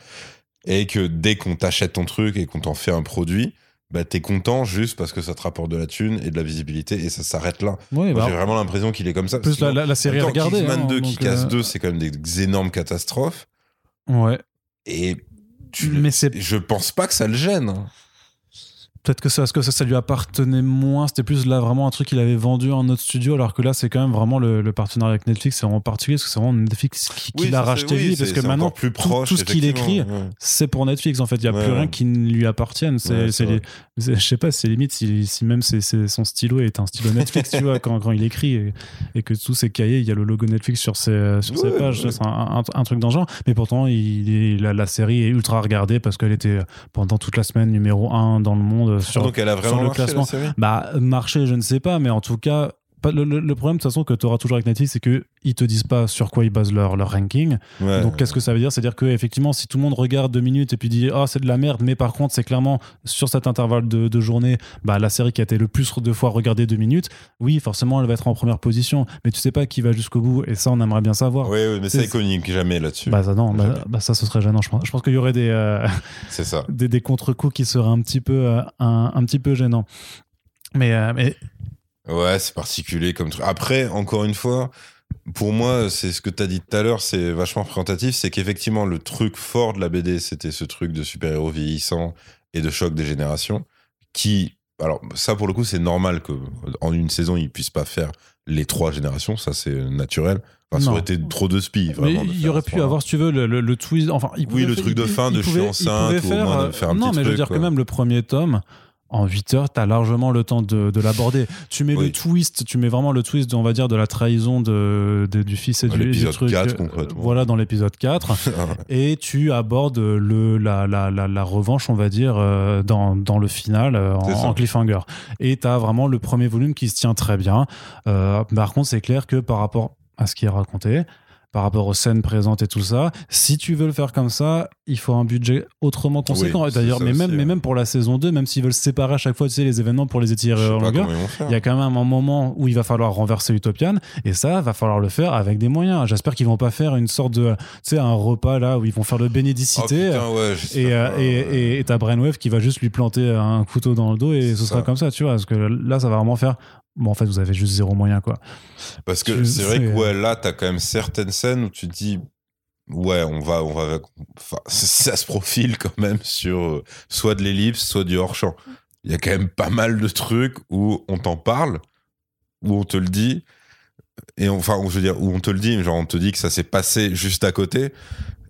et que dès qu'on t'achète ton truc et qu'on t'en fait un produit bah, t'es content juste parce que ça te rapporte de la thune et de la visibilité et ça s'arrête là. ouais, bah, j'ai vraiment l'impression qu'il est comme ça. plus la, Sinon, la, la série temps, regardée. Kingsman hein, 2, donc, Kick-Ass euh, 2, c'est quand même des énormes catastrophes. Ouais. Et tu- Mais je pense pas que ça le gêne. Peut-être que ça, parce que ça, ça lui appartenait moins? C'était plus là vraiment un truc qu'il avait vendu à un autre studio, alors que là, c'est quand même vraiment le, le partenariat avec Netflix, c'est vraiment particulier, parce que c'est vraiment Netflix qui, qui Oui, l'a c'est- racheté oui, lui, parce c'est- que c'est maintenant, plus tout- proche, tout ce qu'il écrit, ouais. c'est pour Netflix en fait. Il n'y a Ouais, plus rien qui ne lui appartienne. C'est, c'est c'est c'est- je sais pas, c'est limite si, si même c'est, c'est- son stylo est un stylo Netflix, tu vois, quand, quand il écrit et, et que tous ses cahiers, il y a le logo Netflix sur ses, sur ses Ouais, pages. C'est un, un- un truc dans le genre. Mais pourtant, il est- la, la série est ultra regardée parce qu'elle était pendant toute la semaine numéro 1 dans le monde sur, Donc elle a vraiment le marché, la classement. série bah, marché, je ne sais pas, mais en tout cas, le, le- le problème de toute façon que tu auras toujours avec Netflix, c'est qu'ils te disent pas sur quoi ils basent leur, leur ranking. Ouais. Donc, qu'est-ce que ça veut dire? C'est-à-dire que effectivement, si tout le monde regarde deux minutes et puis dit Ah, c'est de la merde, mais par contre, c'est clairement sur cet intervalle de, de journée, bah, la série qui a été le plus de fois regardée deux minutes, oui, forcément, elle va être en première position, mais tu sais pas qui va jusqu'au bout, et ça, on aimerait bien savoir. Oui, oui, mais C'est- iconique jamais là-dessus. Bah, ça, non, bah, bah, ça, ce serait gênant, je pense. Je pense qu'il y aurait des, euh, C'est ça. des, des contre-coups qui seraient un petit peu, euh, un, un petit peu gênants. Mais, euh, mais Ouais, c'est particulier comme truc. Après, encore une fois, pour moi, c'est ce que tu as dit tout à l'heure, c'est vachement représentatif. C'est qu'effectivement, le truc fort de la BD, c'était ce truc de super-héros vieillissant et de choc des générations. Qui, alors, ça pour le coup, c'est normal que en une saison, ils puissent pas faire les trois générations. Ça, c'est naturel. Enfin, ça Non. aurait été trop de spi. Vraiment, il y aurait pu avoir, si tu veux, le, le- le twist. Enfin, il Oui, le faire- truc de fin de je suis enceinte, ou au moins de euh, faire un Non, petit mais je veux dire quoi. que même le premier tome, en 8 heures, t'as largement le temps de, de l'aborder. Tu mets le twist, tu mets vraiment le twist, on va dire, de la trahison de, de- du fils et Dans du, du truc. 4, euh, concrètement. Voilà, dans l'épisode 4. et tu abordes le, la, la, la, la revanche, on va dire, euh, dans, dans le final, euh, en cliffhanger. Et tu as vraiment le premier volume qui se tient très bien. Euh, par contre, c'est clair que par rapport à ce qui est raconté, par rapport aux scènes présentes et tout ça, si tu veux le faire comme ça, il faut un budget autrement conséquent. Oui, D'ailleurs, mais, même, aussi, mais ouais. même pour la saison 2, même s'ils veulent séparer à chaque fois tu sais, les événements pour les étirer en longueur, il y a quand même un moment où il va falloir renverser Utopian et ça va falloir le faire avec des moyens. J'espère qu'ils vont pas faire une sorte de, tu sais, un repas là où ils vont faire le Oh, bénédicité. ouais, j'espère et, euh, et, et, Brainwave qui va juste lui planter un couteau dans le dos et ce sera comme ça, tu vois. Parce que là, ça va vraiment faire. Bon, en fait, vous avez juste zéro moyen, quoi. Parce que c'est vrai que euh. ouais, là, t'as quand même certaines scènes où tu te dis, ouais, on va, on va, enfin, ça se profile quand même sur euh, soit de l'ellipse, soit du hors-champ. Il y a quand même pas mal de trucs où on t'en parle, où on te le dit, et on- enfin, où je veux dire, où on te le dit, genre on te dit que ça s'est passé juste à côté,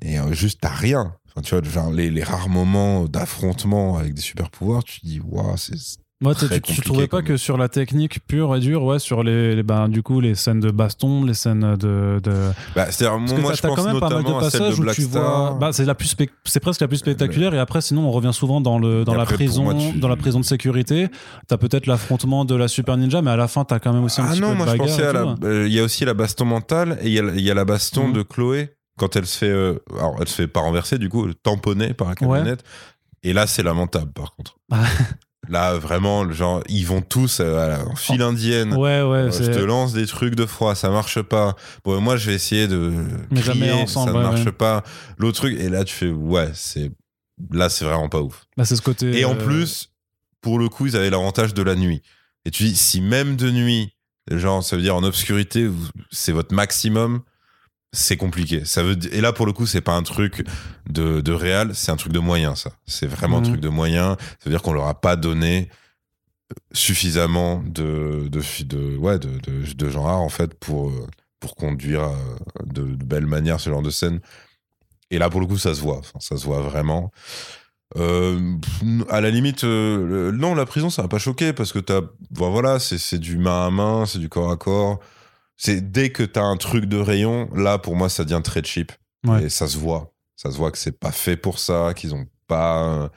et euh, juste t'as rien. Enfin, tu vois, genre les, les rares moments d'affrontement avec des super pouvoirs, tu te dis, waouh, c'est Moi, tu, tu- trouvais pas que sur la technique pure et dure, ouais, sur les, les- ben, du coup, les scènes de baston, les scènes de. de... Bah, c'est-à-dire, moi, je pense quand même pas mal de passages de où tu Star. vois. Bah, c'est la plus spec- c'est presque la plus spectaculaire. Et après, sinon, on revient souvent dans le dans Et la après, prison, moi, tu- dans la prison de sécurité. T'as peut-être l'affrontement de la Super Ninja, mais à la fin, t'as quand même aussi un Ah petit non, peu moi de bagarre. la. tout. euh, Il y a aussi la baston mentale et il y a, y a la baston Mhm. de Chloé quand elle se fait. euh, alors, elle se fait pas renverser, du coup, tamponner par la camionnette. Et là, c'est lamentable, par contre. Là, vraiment, genre, ils vont tous euh, à en file indienne. Ouais, ouais. Euh, je te lance des trucs de froid, ça marche pas. Bon, moi, je vais essayer de Mais crier, jamais ensemble, ça ouais, marche ouais. pas. L'autre truc, et là, tu fais, ouais, c'est. Là, c'est vraiment pas ouf. C'est ce côté. Et en euh, plus, pour le coup, ils avaient l'avantage de la nuit. Et tu dis, si même de nuit, genre, ça veut dire en obscurité, c'est votre maximum, c'est compliqué. Ça veut, et là, pour le coup, c'est pas un truc de, de réel, c'est un truc de moyen, ça. C'est vraiment Mhm. un truc de moyen. Ça veut dire qu'on leur a pas donné suffisamment de, de, de, ouais, de, de, de genre art, en fait, pour, euh, pour conduire euh, de, de belle manière ce genre de scène. Et là, pour le coup, ça se voit. Enfin, ça se voit vraiment. Euh, à la limite, euh, le- non, la prison, ça m'a pas choqué parce que t'as, voilà, c'est c'est du main à main, c'est du corps à corps. C'est dès que t'as un truc de rayon, là, pour moi, ça devient très cheap. Ouais. Et ça se voit. Ça se voit que c'est pas fait pour ça, qu'ils ont pas,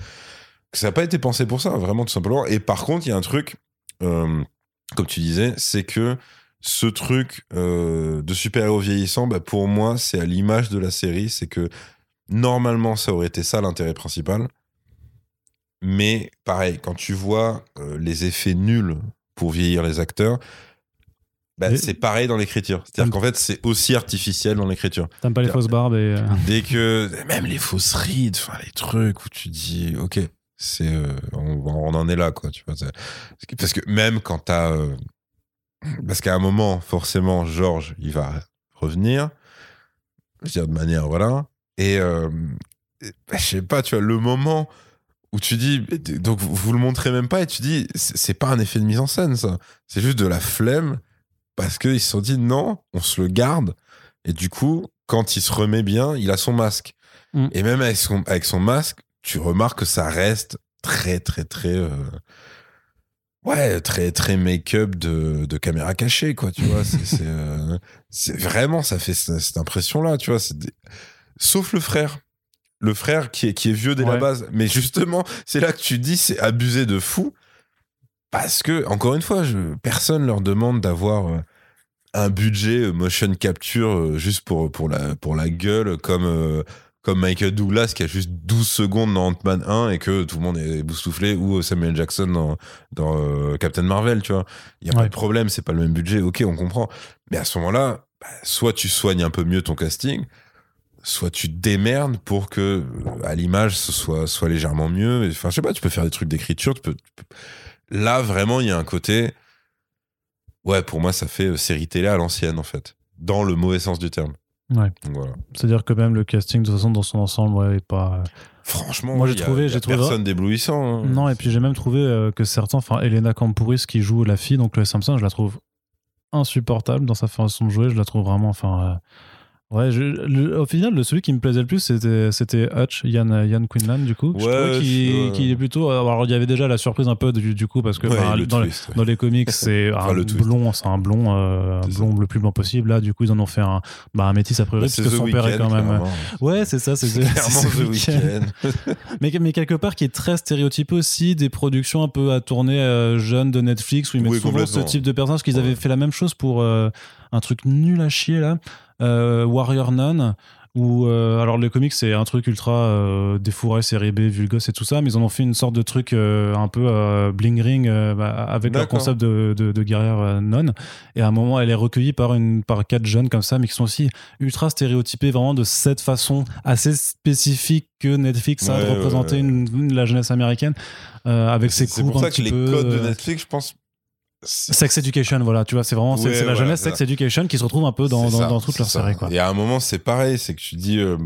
que ça n'a pas été pensé pour ça, vraiment tout simplement. Et par contre, il y a un truc, euh, comme tu disais, c'est que ce truc euh, de super-héros vieillissant, bah, pour moi, c'est à l'image de la série, c'est que normalement, ça aurait été ça l'intérêt principal. Mais pareil, quand tu vois euh, les effets nuls pour vieillir les acteurs, bah, c'est pareil dans l'écriture. C'est-à-dire qu'en fait, c'est aussi artificiel dans l'écriture. T'aimes pas les fausses barbes et. euh, Dès que même les fausses rides, enfin les trucs où tu dis ok, c'est euh, on, on en est là quoi, tu vois. Parce que même quand t'as euh, parce qu'à un moment forcément Georges il va revenir, je veux dire de manière voilà et et, bah, je sais pas, tu vois le moment où tu dis, donc vous le montrez même pas et tu dis, c'est pas un effet de mise en scène, ça. C'est juste de la flemme parce qu'ils se sont dit, non, on se le garde. Et du coup, quand il se remet bien, il a son masque. Mm. Et même avec son, avec son masque, tu remarques que ça reste très, très, très. euh, Ouais, très, très make-up de, de caméra cachée, quoi, tu vois. C'est, euh, vraiment, ça fait cette, cette impression-là, tu vois. des- Sauf le frère. Le frère qui est, qui est vieux dès la base. Mais justement, c'est là que tu dis, c'est abusé de fou. Parce que, encore une fois, je, personne leur demande d'avoir euh, un budget euh, motion capture euh, juste pour, pour, la, pour la gueule, comme, comme Michael Douglas qui a juste 12 secondes dans Ant-Man 1 et que tout le monde est boussouflé, ou Samuel Jackson dans, dans Captain Marvel, tu vois. Il n'y a pas de problème, c'est pas le même budget, ok, on comprend. Mais à ce moment-là, bah, soit tu soignes un peu mieux ton casting, soit tu te démerdes pour que à l'image ce soit, soit légèrement mieux. Enfin, je sais pas, tu peux faire des trucs d'écriture, tu peux, tu peux- Là, vraiment, il y a un côté. Ouais, pour moi, ça fait euh, série télé à l'ancienne, en fait. Dans le mauvais sens du terme. Ouais. Voilà. C'est-à-dire que même le casting, de toute façon, dans son ensemble, ouais, est pas. Franchement, Moi, j'ai trouvé- j'ai trouvé- personne d'éblouissant. hein. Non, et puis j'ai même trouvé euh, que certains, enfin, Elena Kampouris qui joue la fille, donc le Simpson, je la trouve insupportable dans sa façon de jouer. Je la trouve vraiment, enfin. euh, Ouais, je- le- au final, le, celui qui me plaisait le plus, c'était, c'était Hutch, Yann, Yann Quinlan, du coup. je Ouais, trouvais qu'il, je- ouais. qu'il est plutôt. Alors, il y avait déjà la surprise un peu du, du coup, parce que Ouais, enfin, le dans, les, twist, ouais. dans les comics, c'est Enfin, un le blond, c'est un blond, euh, C'est blond le plus blanc possible. Là, du coup, ils en ont fait un, bah, un métis a priori, Bah, parce que son père est quand même. clairement. Ouais, c'est ça, c'est, c'est, Clairement c'est The Weeknd. Mais, mais quelque part qui est très stéréotypé aussi des productions un peu à tourner euh, jeunes de Netflix où ils mettent Oui, souvent ce type de personnages qu'ils avaient fait la même chose pour euh, un truc nul à chier là euh, Warrior Nun où euh, alors le comic c'est un truc ultra euh, défouré série B vulgos et tout ça mais ils en ont fait une sorte de truc euh, un peu euh, bling ring euh, bah, avec D'accord. concept de, de, de guerrière euh, non et à un moment elle est recueillie par une par quatre jeunes comme ça mais qui sont aussi ultra stéréotypés vraiment de cette façon assez spécifique que Netflix a de ouais, représenter ouais. Une, une- la jeunesse américaine euh, avec ses C'est cours pour ça que les peu, codes de euh, Netflix, je pense. Sex Education voilà tu vois c'est vraiment c'est Ouais, c'est la jeunesse Sex. Education qui se retrouve un peu dans, dans, ça, dans toute leur ça. série quoi Et à un moment, c'est pareil, c'est que tu dis. euh,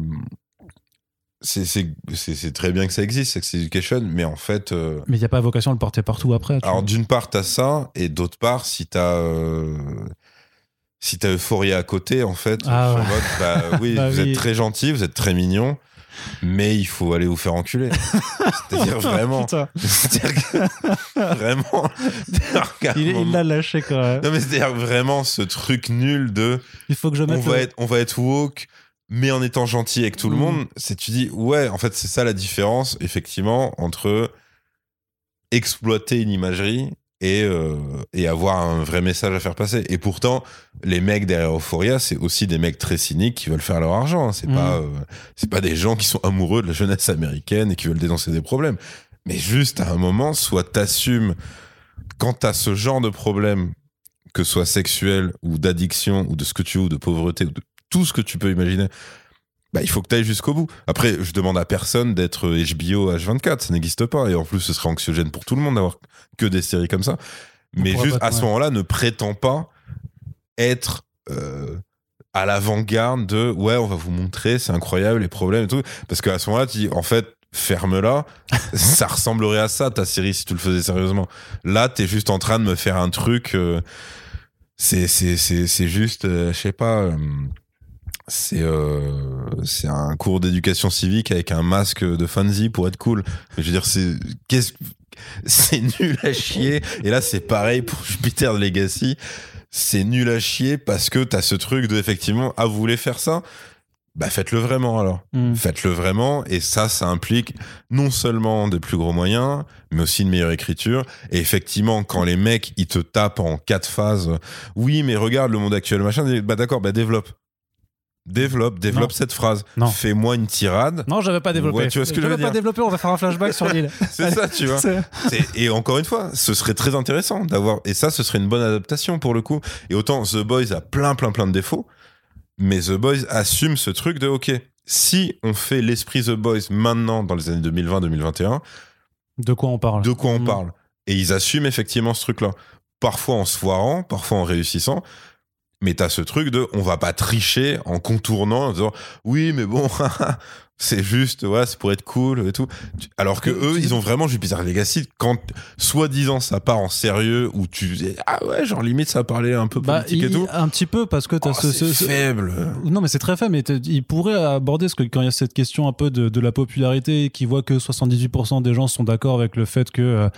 c'est- très bien que ça existe, Sex Education, mais en fait. euh, mais il n'y a pas vocation à le porter partout après alors, d'une part, t'as ça, et d'autre part, si t'as. euh, si t'as Euphoria à côté, en fait, Ah ouais. mode, bah oui, Bah vous oui. êtes très gentil, vous êtes très mignon, mais il faut aller vous faire enculer. C'est-à-dire vraiment. C'est-à-dire que- vraiment. il l'a lâché quand même Non, mais c'est-à-dire vraiment ce truc nul de il faut que je on mette va, le- être, on va être woke, mais en étant gentil avec tout le Mm. monde. C'est tu dis, ouais, en fait, c'est ça la différence, effectivement, entre exploiter une imagerie et, euh, et avoir un vrai message à faire passer. Et pourtant, les mecs derrière Euphoria, c'est aussi des mecs très cyniques qui veulent faire leur argent. C'est Mm. pas, euh, c'est pas des gens qui sont amoureux de la jeunesse américaine et qui veulent dénoncer des problèmes. Mais juste à un moment, soit t'assumes quand t'as ce genre de problème, que ce soit sexuel ou d'addiction ou de ce que tu veux, ou de pauvreté, ou de tout ce que tu peux imaginer, bah, il faut que tu ailles jusqu'au bout. Après, je demande à personne d'être HBO H24, ça n'existe pas. Et en plus, ce serait anxiogène pour tout le monde d'avoir que des séries comme ça. Mais juste à ce moment-là, ne prétends pas être euh, à l'avant-garde de ouais, on va vous montrer, c'est incroyable les problèmes et tout. Parce qu'à ce moment-là, tu dis en fait, ferme-la. ça ressemblerait à ça ta série si tu le faisais sérieusement. Là, t'es juste en train de me faire un truc. euh, c'est juste, euh, je sais pas. C'est euh, c'est un cours d'éducation civique avec un masque de fancy pour être cool. Je veux dire, c'est qu'est-ce c'est nul à chier. Et là, c'est pareil pour Jupiter Legacy. C'est nul à chier parce que t'as ce truc de effectivement, ah, vous voulez faire ça? Bah, faites-le vraiment alors. Mm. Faites-le vraiment. Et ça, ça implique non seulement des plus gros moyens, mais aussi une meilleure écriture. Et effectivement, quand les mecs, ils te tapent en quatre phases, oui, mais regarde le monde actuel, machin, bah d'accord, bah développe. Développe, développe Non. cette phrase. Non. Fais-moi une tirade. non j'avais pas développé Ouais, tu vois ce que je veux J'avais pas dire. développé on va faire un flashback sur l'île C'est ça, tu vois. Et encore une fois, ce serait très intéressant d'avoir. Et ça, ce serait une bonne adaptation pour le coup. Et autant The Boys a plein, plein, plein de défauts, mais The Boys assume ce truc de OK, si on fait l'esprit The Boys maintenant dans les années 2020-2021, de quoi on parle? de quoi on Mm. parle? Et ils assument effectivement ce truc-là. Parfois en se foirant, parfois en réussissant. Mais t'as ce truc de on va pas tricher en contournant en disant oui mais bon C'est juste, ouais, c'est pour être cool et tout. Alors que eux, ils ont vraiment Jupiter Legacy quand, soi-disant, ça part en sérieux, où tu dis, ah ouais, genre limite, ça parlait un peu Bah, politique et il- tout. un petit peu parce que t'as Oh, ce, c'est ce- ce- faible. Non, mais c'est très faible. Mais t'as- il pourrait aborder ce que quand il y a cette question un peu de, de la popularité, qui voit que 78% des gens sont d'accord avec le fait que euh,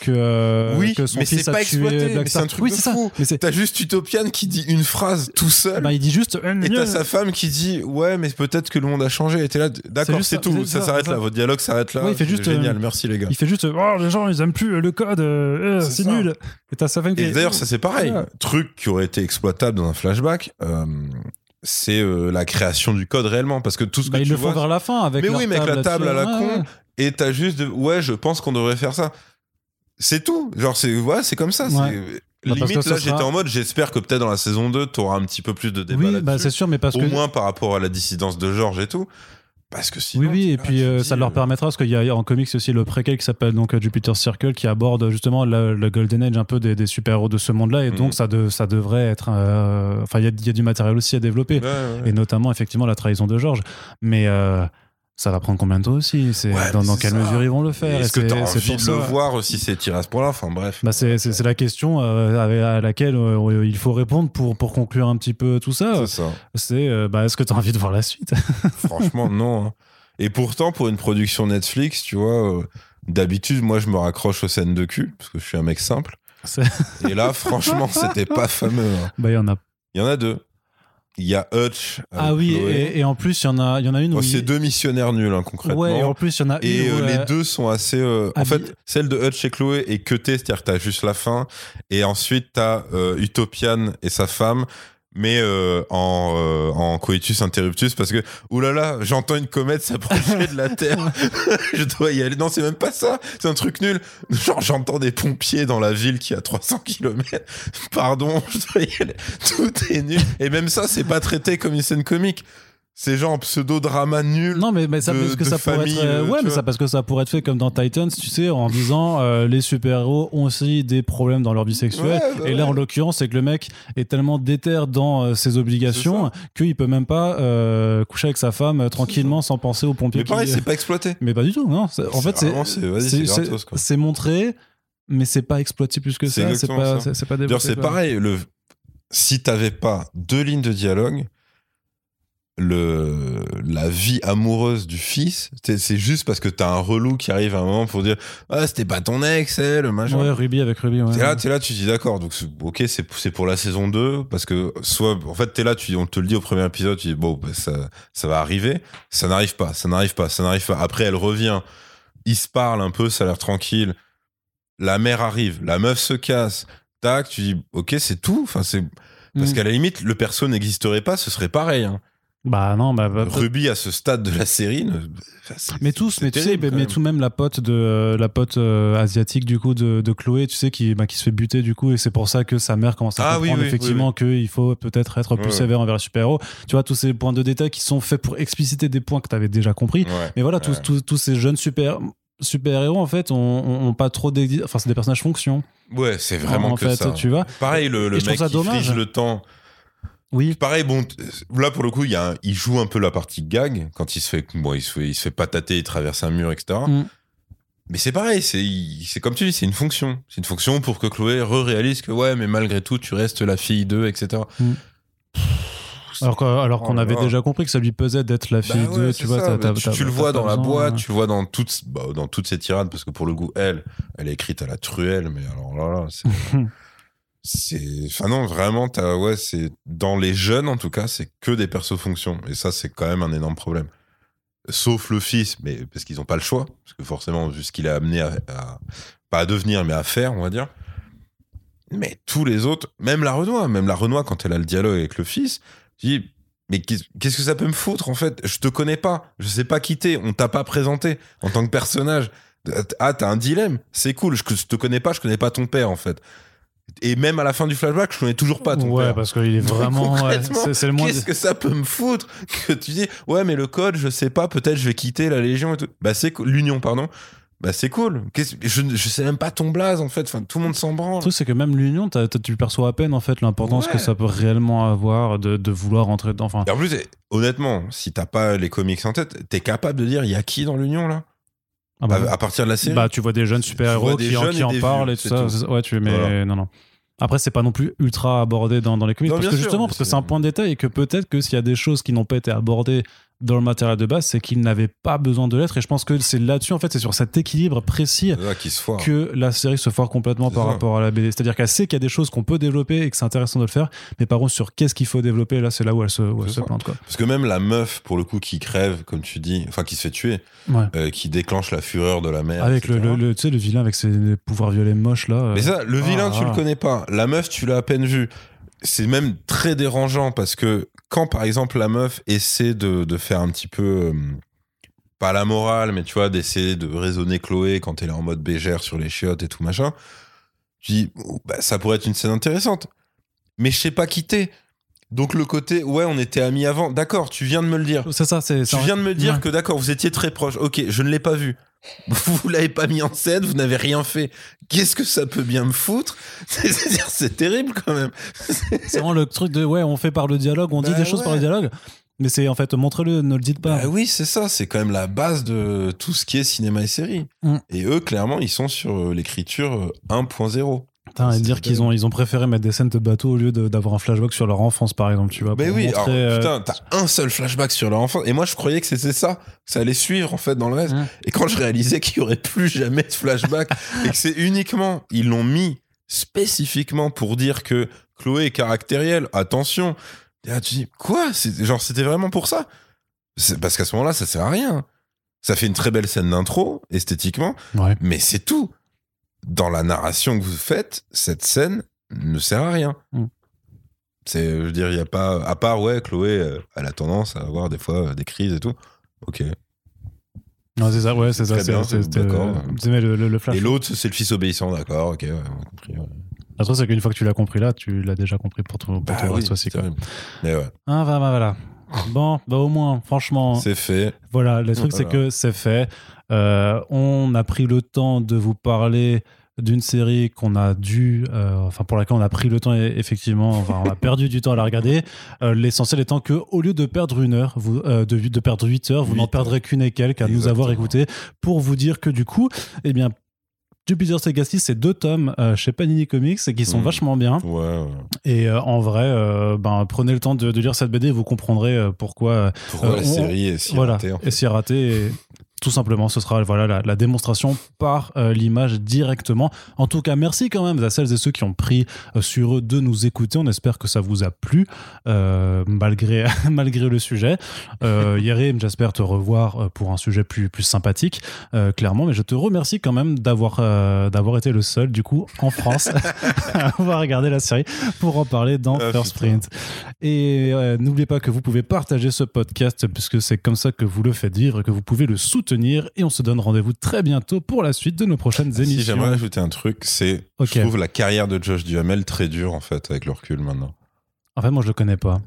que, euh, Oui, que son mais fils c'est a pas tué exploité, Black c'est un truc oui, de fou. T'as juste Utopian qui dit une phrase tout seul. bah, il dit juste. Et t'as sa femme qui dit ouais mais peut-être que le monde a changé et t'es là d'accord c'est tout ça s'arrête là votre dialogue s'arrête là Ouais, il fait C'est juste, génial euh, merci les gars Il fait juste. Oh, les gens, ils aiment plus le code. euh, euh, C'est nul. Et t'as sa femme qui. et d'ailleurs ça c'est pareil Ouais. truc qui aurait été exploitable dans un flashback euh, c'est la création du code réellement parce que tout ce Bah, que ils tu le font vois vers la fin avec. mais oui mais avec la table à la con et t'as juste de ouais je pense qu'on devrait faire ça c'est tout genre c'est ouais c'est comme ça. Bah, limite là sera- j'étais en mode j'espère que peut-être dans la saison 2 t'auras un petit peu plus de débat Oui, bah, c'est sûr, mais parce au que. moins par rapport à la dissidence de George et tout parce que sinon Oui, oui, et puis euh, ça leur permettra, parce qu'il y a en comics aussi le préquel qui s'appelle donc euh, Jupiter Circle, qui aborde justement le, le Golden Age un peu des, des super-héros de ce monde-là, et donc ça, de, ça devrait être. euh, Enfin, il y a, il y a du matériel aussi à développer, ouais, ouais. et notamment effectivement la trahison de George. Mais euh, ça va prendre combien de temps aussi C'est Ouais, dans, quelle ça. mesure ils vont le faire Est-ce que t'as c'est envie de le voir si c'est tiré à ce point-là Enfin bref. Bah, c'est c'est- c'est la question euh, à laquelle euh, il faut répondre pour, pour conclure un petit peu tout ça. C'est ça. C'est euh, bah, est-ce que tu as envie de voir la suite Franchement, non. hein. Et pourtant, pour une production Netflix, tu vois, d'habitude, moi, je me raccroche aux scènes de cul, parce que je suis un mec simple. Et là, franchement, c'était pas fameux. hein. Bah, il y en a. Il y en a deux. Il y a Hutch. avec Ah oui, et, et en plus, il y en a, il y en a une. Bon, il- c'est deux missionnaires nuls, hein, concrètement. Ouais, et en plus, il y en a une. Et euh, les euh, deux sont assez. euh, en fait, celle de Hutch et Chloé est cutée, c'est-à-dire que t'as juste la fin. Et ensuite, t'as euh, Utopian et sa femme, mais euh, en, euh, en coitus interruptus, parce que, oulala, j'entends une comète s'approcher de la Terre. je dois y aller. Non, c'est même pas ça. C'est un truc nul. Genre, j'entends des pompiers dans la ville qui a 300 km. Pardon, je dois y aller. Tout est nul. Et même ça, c'est pas traité comme une scène comique. C'est genre pseudo-drama nul. Non, mais, mais ça, de- parce que de ça pourrait famille, être. euh, euh, ouais, mais vois. ça, parce que ça pourrait être fait comme dans Titans, tu sais, en disant euh, les super-héros ont aussi des problèmes dans leur vie sexuelle. Ouais, bah et là, ouais. en l'occurrence, c'est que le mec est tellement déter dans euh, ses obligations qu'il peut même pas euh, coucher avec sa femme tranquillement sans penser aux pompiers. Mais pareil, qui- c'est pas exploité. Mais pas du tout, non. En fait, c'est. montré, mais c'est pas exploité plus que ça. C'est pas, c'est- pas c'est pareil. Le... Si t'avais pas deux lignes de dialogue, le... la vie amoureuse du fils, c'est juste parce que t'as un relou qui arrive à un moment pour dire Ah, c'était pas ton ex, elle, machin. Ouais, Ruby avec Ruby. Ouais. T'es là, là, tu te dis d'accord, donc ok, c'est c'est pour la saison 2, parce que soit, en fait, t'es là, tu, on te le dit au premier épisode, tu dis bon, bah, ça, ça va arriver, ça n'arrive pas, ça n'arrive pas, ça n'arrive pas. Après, elle revient, ils se parlent un peu, ça a l'air tranquille. La mère arrive, la meuf se casse, tac, tu dis ok, c'est tout, enfin, c'est. Parce Mm. qu'à la limite, le perso n'existerait pas, ce serait pareil. Hein. Bah non, bah. bah, Ruby à ce stade de la série. Mais tous, mais tu sais, mais, tout même la pote de euh, la pote euh, asiatique du coup de, de Chloé, tu sais, qui, bah, qui se fait buter du coup, et c'est pour ça que sa mère commence à Ah oui, comprendre oui, effectivement qu'il faut peut-être être plus Ouais, sévère envers les super-héros. Tu vois, tous ces points de détail qui sont faits pour expliciter des points que tu avais déjà compris. Ouais. Mais voilà, tous, Ouais. tous, tous ces jeunes super super héros en fait ont, ont- ont pas trop enfin c'est des personnages fonction Ouais, c'est vraiment en que fait ça. tu vois Pareil, le, le Et je trouve mec ça qui dommage. fige le temps. Oui Pareil, bon, là pour le coup, il, y a un- il joue un peu la partie gag quand il se fait, bon, il se fait, il se fait patater, il traverse un mur, etc. Mm. Mais c'est pareil, c'est, comme tu dis, c'est une fonction. C'est une fonction pour que Chloé re-réalise que ouais, mais malgré tout, tu restes la fille d'eux, etc. Mm. alors qu'on alors Oh avait là. déjà compris que ça lui pesait d'être la Bah fille ouais, de c'est tu vois ça, tu, le vois dans la boîte, euh. tu le vois dans toutes, bah, dans toutes ces tirades, parce que pour le coup, elle, elle est écrite à la truelle, mais alors là, là, c'est, c'est, enfin non, vraiment, t'as, ouais, c'est, dans les jeunes, en tout cas, c'est que des persos fonctions. Et ça, c'est quand même un énorme problème. Sauf le fils, mais parce qu'ils n'ont pas le choix, parce que forcément, vu ce qu'il a amené à, pas à devenir, mais à faire, on va dire. Mais tous les autres, même la Renoir, même la Renoir, quand elle a le dialogue avec le fils, tu dis, mais qu'est- qu'est-ce que ça peut me foutre, en fait? Je te connais pas, je sais pas qui t'es, on t'a pas présenté en tant que personnage. Ah, t'as un dilemme, c'est cool, je, je te connais pas, je connais pas ton père, en fait. Et même à la fin du flashback, je connais toujours pas ton ouais père. parce qu'il est vraiment c'est le moins Qu'est-ce que ça peut me foutre que tu dis ouais mais le code je sais pas peut-être je vais quitter la légion et tout bah c'est l'union pardon bah c'est cool. Je, je sais même pas ton blaze en fait. Enfin, tout le monde s'en Le branle. truc, c'est que même l'union, tu perçois à peine en fait l'importance Ouais. que ça peut réellement avoir de, de vouloir rentrer dedans. Enfin, Et en plus, honnêtement, si t'as pas les comics en tête, t'es capable de dire il y a qui dans l'Union là? Ah bah, à, à partir de la série bah, tu vois des jeunes super-héros qui, en- qui en parlent et tout ça. tout. Ouais, tu mais Voilà. non, non. Après, c'est pas non plus ultra abordé dans, dans les comics Non, parce que justement, parce que c'est- c'est un point de détail et que peut-être que s'il y a des choses qui n'ont pas été abordées dans le matériel de base, c'est qu'ils n'avaient pas besoin de l'être. Et je pense que c'est là-dessus, en fait, c'est sur cet équilibre précis se que la série se foire complètement par ça. rapport à la BD. C'est-à-dire qu'elle sait qu'il y a des choses qu'on peut développer et que c'est intéressant de le faire, mais par contre, sur qu'est-ce qu'il faut développer, là, c'est là où elle se, où elle C'est se ça. plante. Quoi. Parce que même la meuf, pour le coup, qui crève, comme tu dis, enfin qui se fait tuer, Ouais. euh, qui déclenche la fureur de la mer. Avec le, etc. le, le- tu sais, le vilain avec ses pouvoirs violets moches, là. euh, Mais ça, le vilain, Ah, tu ah. le connais pas. La meuf, tu l'as à peine vu. C'est même très dérangeant parce que quand, par exemple, la meuf essaie de, faire un petit peu. euh, pas la morale, mais tu vois, d'essayer de raisonner Chloé quand elle est en mode bégère sur les chiottes et tout machin. Tu dis, oh, bah, ça pourrait être une scène intéressante. Mais je sais pas quitter. Donc le côté, ouais, on était amis avant. D'accord, tu viens de me le dire. C'est ça, c'est. Tu viens de me dire Ouais. que d'accord, vous étiez très proche. Ok, je ne l'ai pas vu. Vous l'avez pas mis en scène, vous n'avez rien fait. Qu'est-ce que ça peut bien me foutre? C'est terrible quand même. C'est vraiment le truc de ouais, on fait par le dialogue, on dit Bah des choses par le dialogue, mais c'est en fait montrez-le, ne le dites pas. Bah oui, c'est ça. C'est quand même la base de tout ce qui est cinéma et série. Mm. Et eux, clairement, ils sont sur euh, l'écriture euh, 1.0. Putain, dire qu'ils ont, ils ont préféré mettre des scènes de bateau au lieu d'avoir un flashback sur leur enfance, par exemple, tu vois. Mais oui, alors, euh, putain, t'as un seul flashback sur leur enfance. Et moi, je croyais que c'était ça. que Ça allait suivre, en fait, dans le reste. Mm. Et quand je réalisais qu'il y aurait plus jamais de flashback et que c'est uniquement, ils l'ont mis spécifiquement pour dire que Chloé est caractérielle. Attention. Et là, tu dis, quoi? Genre, c'était vraiment pour ça? Parce qu'à ce moment-là, ça sert à rien. Ça fait une très belle scène d'intro, esthétiquement, ouais. mais c'est tout. Dans la narration que vous faites, cette scène ne sert à rien. Mm. C'est, je veux dire, il y a pas, à part, ouais, Chloé, euh, elle a tendance à avoir des fois euh, des crises et tout. Ok. Non, c'est ça, ouais, c'est ça. C'est bien, c'est- c'est- d'accord. euh, c'est- le, le, le flash. Et l'autre, c'est le fils obéissant, d'accord, ok, ouais, on a compris. ouais. Le truc, c'est qu'une fois que tu l'as compris là, tu l'as déjà compris pour tout, pour Bah oui, reste aussi. c'est Quoi. Mais ouais, Ah, bah, bah, voilà. Bon, bah au moins, franchement, c'est fait. voilà, le truc c'est Voilà. que c'est fait. Euh, on a pris le temps de vous parler d'une série qu'on a dû, euh, enfin pour laquelle on a pris le temps effectivement, enfin, on a perdu du temps à la regarder. Euh, L'essentiel étant que au lieu de perdre une heure, vous, euh, de, de perdre 8 heures, vous Huit n'en perdrez qu'une et quelques à nous avoir Exactement. écouté pour vous dire que du coup, eh bien, Jupiter Legacy, c'est deux tomes euh, chez Panini Comics et qui sont Mhm. vachement bien. Ouais, ouais. Et euh, en vrai, euh, ben, prenez le temps de, de lire cette BD, vous comprendrez pourquoi Pourquoi la on- série est si voilà, ratée, en fait. et si raté. et tout simplement, ce sera voilà la, la démonstration par euh, l'image directement. En tout cas, merci quand même à celles et ceux qui ont pris euh, sur eux de nous écouter. On espère que ça vous a plu euh, malgré malgré le sujet. Euh, Yerim, j'espère te revoir pour un sujet plus plus sympathique, clairement. Mais je te remercie quand même d'avoir d'avoir été le seul du coup en France à avoir regardé la série pour en parler dans Ah, First. Print. Et n'oubliez pas que vous pouvez partager ce podcast puisque c'est comme ça que vous le faites vivre et que vous pouvez le soutenir. Et on se donne rendez-vous très bientôt pour la suite de nos prochaines Si émissions. j'aimerais ajouter un truc, c'est, Ok. je trouve la carrière de Josh Duhamel très dure, en fait, avec le recul maintenant. En fait, moi, je le connais pas.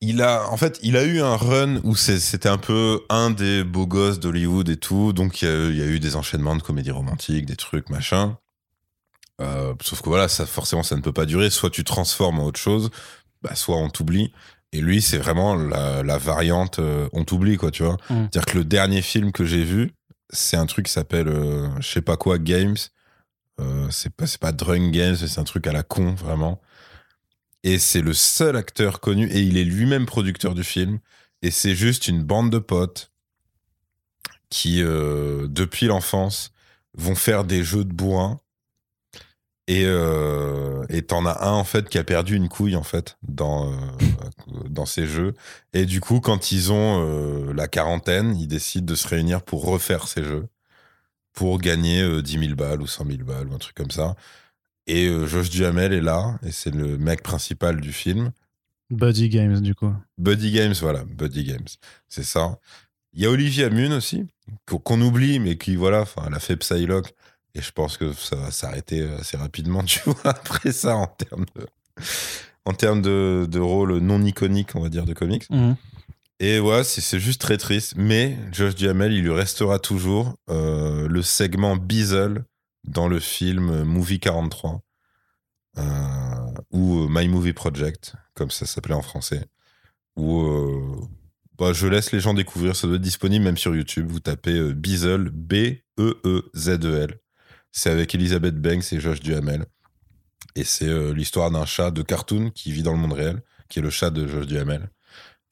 il a en fait il a eu un run où c'était un peu un des beaux gosses d'Hollywood et tout donc il y, a, il y a eu des enchaînements de comédies romantiques des trucs machin Euh, sauf que voilà ça forcément ça ne peut pas durer soit tu transformes en autre chose bah, soit on t'oublie et lui c'est vraiment la, la variante euh, on t'oublie quoi tu vois Mm. c'est à dire que le dernier film que j'ai vu c'est un truc qui s'appelle euh, je sais pas quoi Games Euh, c'est pas pas Drunk Games c'est un truc à la con vraiment et c'est le seul acteur connu, et il est lui-même producteur du film. Et c'est juste une bande de potes qui, euh, depuis l'enfance, vont faire des jeux de bourrin. Et euh, et t'en as un, en fait, qui a perdu une couille, en fait, dans, euh, dans ces jeux. Et du coup, quand ils ont euh, la quarantaine, ils décident de se réunir pour refaire ces jeux. Pour gagner euh, 10 000 balles ou 100 000 balles ou un truc comme ça. Et Josh Duhamel est là, et c'est le mec principal du film. Buddy Games, du coup. Buddy Games, voilà, Buddy Games, c'est ça. Il y a Olivia Munn aussi, qu'on qu'on oublie, mais qui, voilà, enfin, elle a fait Psylocke, et je pense que ça va s'arrêter assez rapidement, tu vois, après ça, en termes de, en termes de, de rôle non iconique, on va dire, de comics. Mhm. Et ouais, c'est juste très triste. Mais Josh Duhamel, il lui restera toujours euh, le segment Beazle dans le film Movie 43 euh, ou My Movie Project, comme ça s'appelait en français. Où euh, bah, je laisse les gens découvrir. Ça doit être disponible même sur YouTube. Vous tapez euh, Beazle, B-E-E-Z-E-L. C'est avec Elizabeth Banks et Josh Duhamel. Et c'est euh, l'histoire d'un chat de cartoon qui vit dans le monde réel, qui est le chat de Josh Duhamel.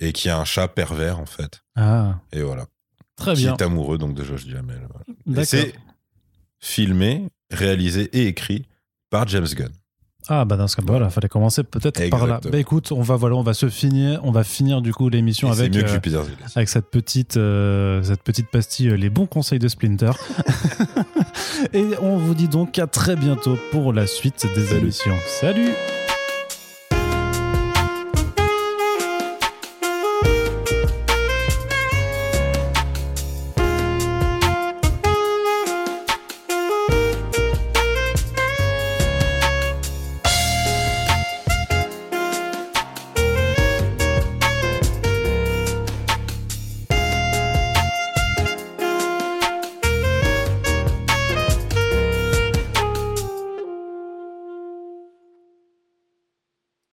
Et qui est un chat pervers, en fait. Ah, Et voilà. très qui bien. est amoureux donc de Josh Duhamel. voilà. C'est filmé, réalisé et écrit par James Gunn. Ah bah dans ce cas voilà, fallait commencer peut-être par là. Bah écoute, on va voilà, on va se finir, on va finir du coup l'émission avec mieux euh, avec cette petite euh, cette petite pastille euh, les bons conseils de Splinter. Et on vous dit donc à très bientôt pour la suite des émissions. Salut.